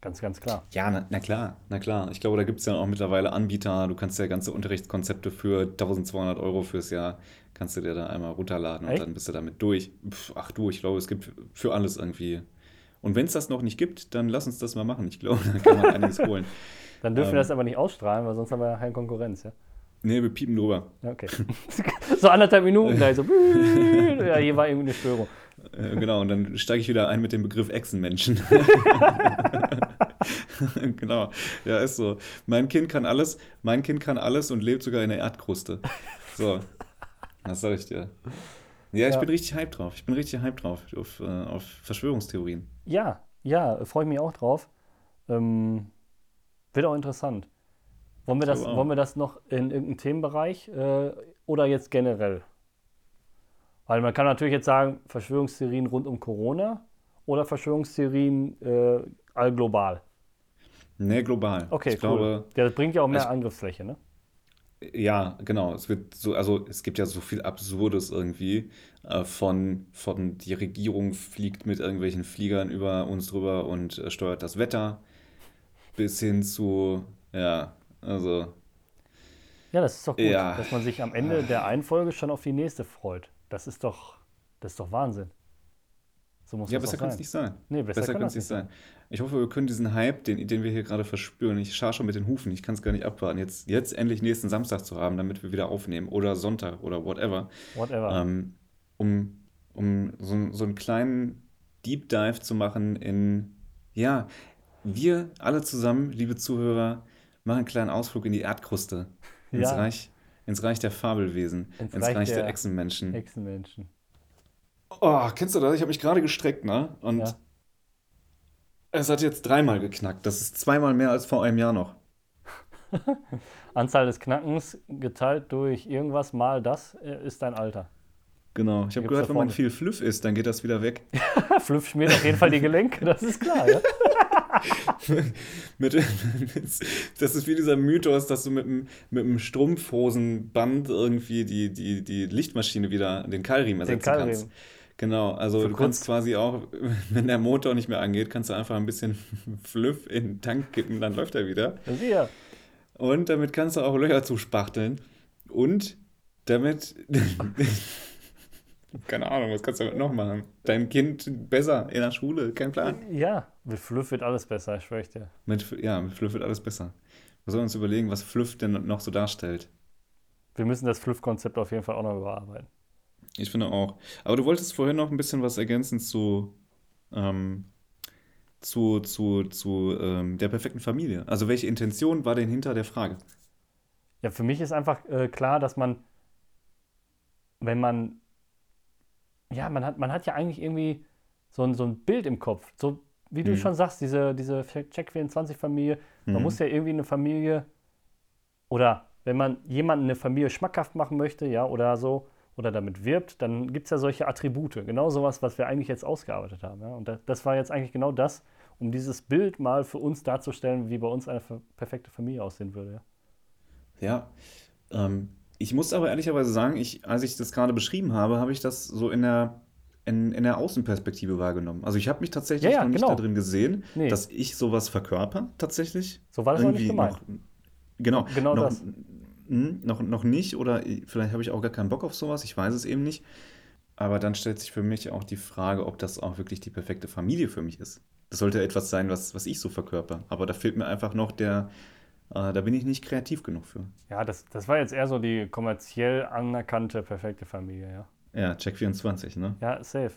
Ganz, ganz klar. Ja, na, na klar, na klar. Ich glaube, da gibt es ja auch mittlerweile Anbieter. Du kannst ja ganze Unterrichtskonzepte für 1200 Euro fürs Jahr, kannst du dir da einmal runterladen und Echt? dann bist du damit durch. Pff, ach du, ich glaube, es gibt für alles irgendwie Und wenn es das noch nicht gibt, dann lass uns das mal machen. Ich glaube, dann kann man einiges holen. Dann dürfen wir Ähm. das aber nicht ausstrahlen, weil sonst haben wir ja keine Konkurrenz, ja? Nee, wir piepen drüber. Okay. so anderthalb Minuten gleich so. ja, hier war irgendwie eine Störung. Äh, genau, und dann steige ich wieder ein mit dem Begriff Echsenmenschen. genau, ja, ist so. Mein Kind kann alles, mein Kind kann alles und lebt sogar in der Erdkruste. So, das sag ich dir. Ja, ich Ja. bin richtig hype drauf. Ich bin richtig hype drauf auf, äh, auf Verschwörungstheorien. Ja, ja, freue ich mich auch drauf. Ähm, wird auch interessant. Wollen wir, das, auch. wollen wir das noch in irgendeinem Themenbereich äh, oder jetzt generell? Weil man kann natürlich jetzt sagen, Verschwörungstheorien rund um Corona oder Verschwörungstheorien äh, allglobal. Nee, global. Okay, ich cool. glaube, ja, das bringt ja auch mehr ich- Angriffsfläche, ne? Ja, genau. Es wird so, also es gibt ja so viel Absurdes irgendwie. Äh, von, von die Regierung fliegt mit irgendwelchen Fliegern über uns drüber und äh, steuert das Wetter, bis hin zu, ja, also, Ja, das ist doch gut, Ja. dass man sich am Ende der einen Folge schon auf die nächste freut. Das ist doch, das ist doch Wahnsinn. So muss ja, besser kann es sein. nicht sein. Nee, besser, Besser kann es nicht nicht sein. Ich hoffe, wir können diesen Hype, den, den wir hier gerade verspüren, ich schaue schon mit den Hufen, ich kann es gar nicht abwarten, jetzt, jetzt endlich nächsten Samstag zu haben, damit wir wieder aufnehmen oder Sonntag oder whatever. Whatever. ähm, um, um so, so einen kleinen Deep Dive zu machen in, ja, wir alle zusammen, liebe Zuhörer, machen einen kleinen Ausflug in die Erdkruste, ins, Ja. Reich, ins Reich der Fabelwesen, Ins ins, Reich Reich der, der Echsenmenschen. Echsenmenschen. oh, kennst du das? Ich habe mich gerade gestreckt, ne? Und Ja. es hat jetzt dreimal geknackt. Das ist zweimal mehr als vor einem Jahr noch. Anzahl des Knackens geteilt durch irgendwas mal das äh, ist dein Alter. Genau. Ich habe gehört, wenn man viel Fluff isst, dann geht das wieder weg. Fluff schmiert auf jeden Fall die Gelenke, das ist klar. Ja? mit, das ist wie dieser Mythos, dass du mit dem, mit dem Strumpfhosenband irgendwie die, die, die Lichtmaschine wieder, den Keilriemen Den ersetzen Keilriemen. kannst. Genau, also Für du kannst quasi auch, wenn der Motor nicht mehr angeht, kannst du einfach ein bisschen Fluff in den Tank kippen, dann läuft er wieder. Ja. Und damit kannst du auch Löcher zuspachteln. Und damit, keine Ahnung, was kannst du damit noch machen? Dein Kind besser in der Schule, kein Plan. ja, mit Fluff wird alles besser, ich schwöre ich dir. Mit, ja, mit Fluff wird alles besser. Wir sollen uns überlegen, was Fluff denn noch so darstellt. Wir müssen das Fluff-Konzept auf jeden Fall auch noch überarbeiten. Ich finde auch. Aber du wolltest vorhin noch ein bisschen was ergänzen zu, ähm, zu, zu, zu ähm, der perfekten Familie. Also welche Intention war denn hinter der Frage? Ja, für mich ist einfach äh, klar, dass man, wenn man, ja, man hat, man hat ja eigentlich irgendwie so ein, so ein Bild im Kopf. So wie du Mhm. schon sagst, diese, diese Check24-Familie, man Mhm. muss ja irgendwie eine Familie oder wenn man jemanden eine Familie schmackhaft machen möchte, ja, oder so, oder damit wirbt, dann gibt es ja solche Attribute. Genau sowas, was wir eigentlich jetzt ausgearbeitet haben. Ja? Und das, das war jetzt eigentlich genau das, um dieses Bild mal für uns darzustellen, wie bei uns eine perfekte Familie aussehen würde. Ja? Ja, ähm, ich muss aber ehrlicherweise sagen, ich, als ich das gerade beschrieben habe, habe ich das so in der, in, in der Außenperspektive wahrgenommen. Also ich habe mich tatsächlich Ja, ja, noch nicht genau. da drin gesehen, Nee. dass ich sowas verkörper, tatsächlich. So war das auch nicht Irgendwie gemeint. noch, genau, Genau noch, das. mh, noch, noch nicht oder vielleicht habe ich auch gar keinen Bock auf sowas, ich weiß es eben nicht. Aber dann stellt sich für mich auch die Frage, ob das auch wirklich die perfekte Familie für mich ist. Das sollte etwas sein, was, was ich so verkörper. Aber da fehlt mir einfach noch der, äh, da bin ich nicht kreativ genug für. Ja, das, das war jetzt eher so die kommerziell anerkannte perfekte Familie, ja. Ja, Check24, ne? Ja, safe.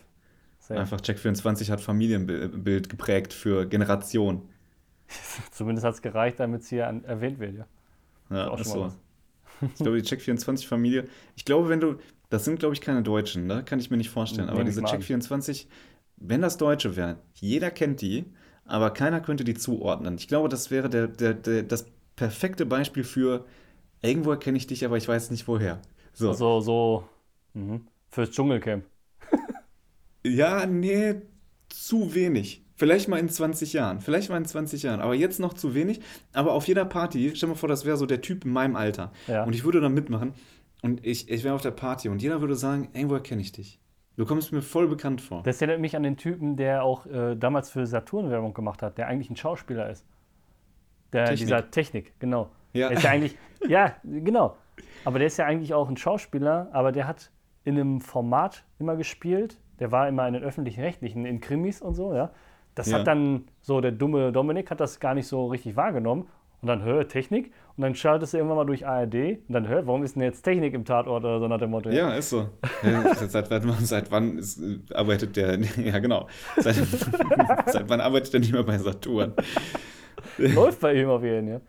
safe. Einfach Check24 hat Familienbild geprägt für Generationen. Zumindest hat es gereicht, damit es hier an, erwähnt wird, ja. Ja, auch ist so. Ich glaube, die Check24-Familie, ich glaube, wenn du, das sind, glaube ich, keine Deutschen, ne? Kann ich mir nicht vorstellen. Aber diese mal an. Check24, wenn das Deutsche wären, jeder kennt die, aber keiner könnte die zuordnen. Ich glaube, das wäre der, der, der, das perfekte Beispiel für, irgendwo erkenne ich dich, aber ich weiß nicht woher. So. So, so mhm. fürs Dschungelcamp. Ja, nee, zu wenig. Vielleicht mal in 20 Jahren. Vielleicht mal in 20 Jahren. Aber jetzt noch zu wenig. Aber auf jeder Party, stell dir mal vor, das wäre so der Typ in meinem Alter. Ja. Und ich würde dann mitmachen. Und ich, ich wäre auf der Party und jeder würde sagen, irgendwo erkenne ich dich. Du kommst mir voll bekannt vor. Das erinnert mich an den Typen, der auch äh, damals für Saturn Werbung gemacht hat, der eigentlich ein Schauspieler ist. Der, Technik. Dieser Technik, genau. Ja. Der ist ja eigentlich, ja, genau. Aber der ist ja eigentlich auch ein Schauspieler, aber der hat in einem Format immer gespielt. Der war immer in den öffentlich-rechtlichen, in Krimis und so, ja. Das Ja. hat dann so der dumme Dominik hat das gar nicht so richtig wahrgenommen. Und dann hör Technik und dann schaltest du irgendwann mal durch ARD und dann hör, warum ist denn jetzt Technik im Tatort oder so nach dem Motto? Ja, ist so. Seit, wann- seit wann ist, äh, arbeitet der? Ja, genau. Seit, seit wann arbeitet der nicht mehr bei Saturn? Läuft bei ihm auf jeden Fall.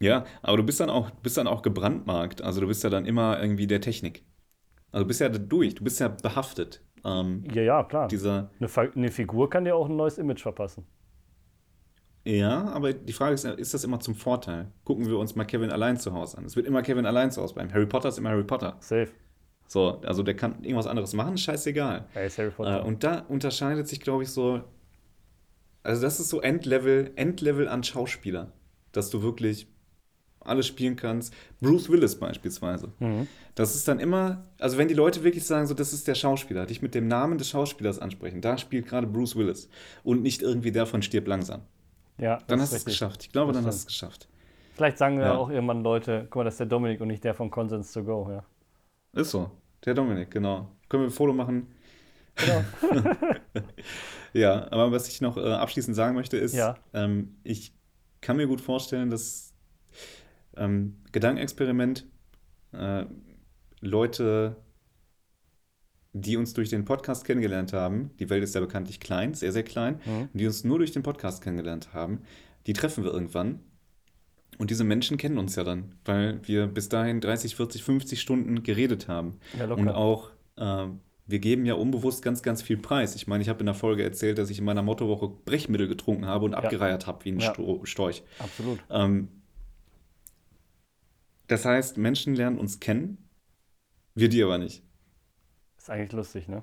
Ja, aber du bist dann auch, bist dann auch gebrandmarkt. Also du bist ja dann immer irgendwie der Technik. Also du bist ja durch, du bist ja behaftet. Ähm, Ja, ja, klar. dieser, Eine, eine Figur kann dir auch ein neues Image verpassen. ja, aber die Frage ist, ist das immer zum Vorteil? Gucken wir uns mal Kevin allein zu Hause an. Es wird immer Kevin allein zu Hause bleiben. Harry Potter ist immer Harry Potter. Safe. So, also der kann irgendwas anderes machen, scheißegal. Er ist Harry Äh, Potter. und da unterscheidet sich, glaube ich, so. Also, das ist so Endlevel, Endlevel an Schauspieler. Dass du wirklich alles spielen kannst. Bruce Willis beispielsweise. mhm. Das ist dann immer, also wenn die Leute wirklich sagen, so, das ist der Schauspieler, dich mit dem Namen des Schauspielers ansprechen, da spielt gerade Bruce Willis und nicht irgendwie der von Stirb langsam. Ja, Dann hast du es geschafft. Ich glaube, Das dann hast du es stimmt. geschafft. Vielleicht sagen ja Ja. auch irgendwann Leute, guck mal, das ist der Dominik und nicht der von Consens to Go. Ja. Ist so. Der Dominik, genau. Können wir ein Foto machen? Genau. Ja, aber was ich noch äh, abschließend sagen möchte, ist, Ja. ähm, ich kann mir gut vorstellen, dass ähm, Gedankenexperiment äh, Leute, die uns durch den Podcast kennengelernt haben, die Welt ist ja bekanntlich klein, sehr, sehr klein, Mhm. und die uns nur durch den Podcast kennengelernt haben, die treffen wir irgendwann. Und diese Menschen kennen uns ja dann, weil wir bis dahin 30, 40, 50 Stunden geredet haben. Ja, Und locker. auch, äh, wir geben ja unbewusst ganz, ganz viel Preis. Ich meine, ich habe in der Folge erzählt, dass ich in meiner Mottowoche Brechmittel getrunken habe und abgereiert habe wie ein Ja. Sto Storch. Absolut. Ähm, das heißt, Menschen lernen uns kennen, wir die aber nicht. Ist eigentlich lustig, ne?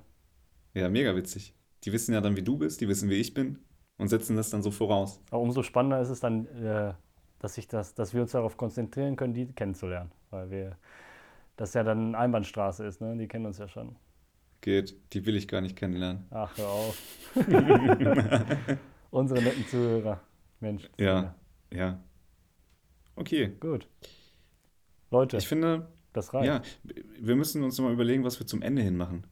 Ja, mega witzig. Die wissen ja dann, wie du bist, die wissen, wie ich bin und setzen das dann so voraus. Aber umso spannender ist es dann, äh, dass, ich das, dass wir uns darauf konzentrieren können, die kennenzulernen. Weil wir, das ja dann Einbahnstraße ist, ne? Die kennen uns ja schon. Geht, die will ich gar nicht kennenlernen. Ach, hör auf. Unsere netten Zuhörer. Mensch. Ja, ja. Okay, Gut. Leute, ich finde, das reicht. ja, wir müssen uns mal überlegen, was wir zum Ende hin machen.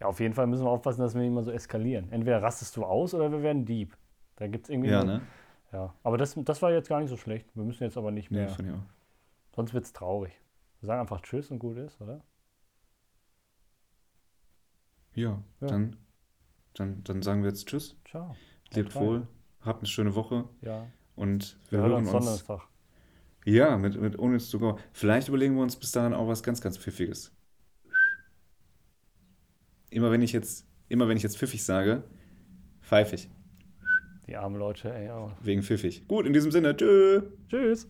Ja, auf jeden Fall müssen wir aufpassen, dass wir nicht immer so eskalieren. Entweder rastest du aus oder wir werden Dieb. Da gibt es irgendwie. Ja, ne? ja. Aber das, das war jetzt gar nicht so schlecht. Wir müssen jetzt aber nicht Nee, mehr. auch. Sonst wird es traurig. Wir sagen einfach Tschüss und gut ist, oder? Ja, Ja. Dann, dann, dann sagen wir jetzt Tschüss. Ciao. Lebt wohl, habt eine schöne Woche Ja. und Wir, wir, hören hören uns. Donnerstag. Ja, mit, mit ohne zu go. Vielleicht überlegen wir uns bis dahin auch was ganz, ganz Pfiffiges. Immer wenn ich jetzt, immer wenn ich jetzt pfiffig sage, pfeifig. Die armen Leute, ey. Oh. Wegen pfiffig. Gut, in diesem Sinne, tschö. Tschüss.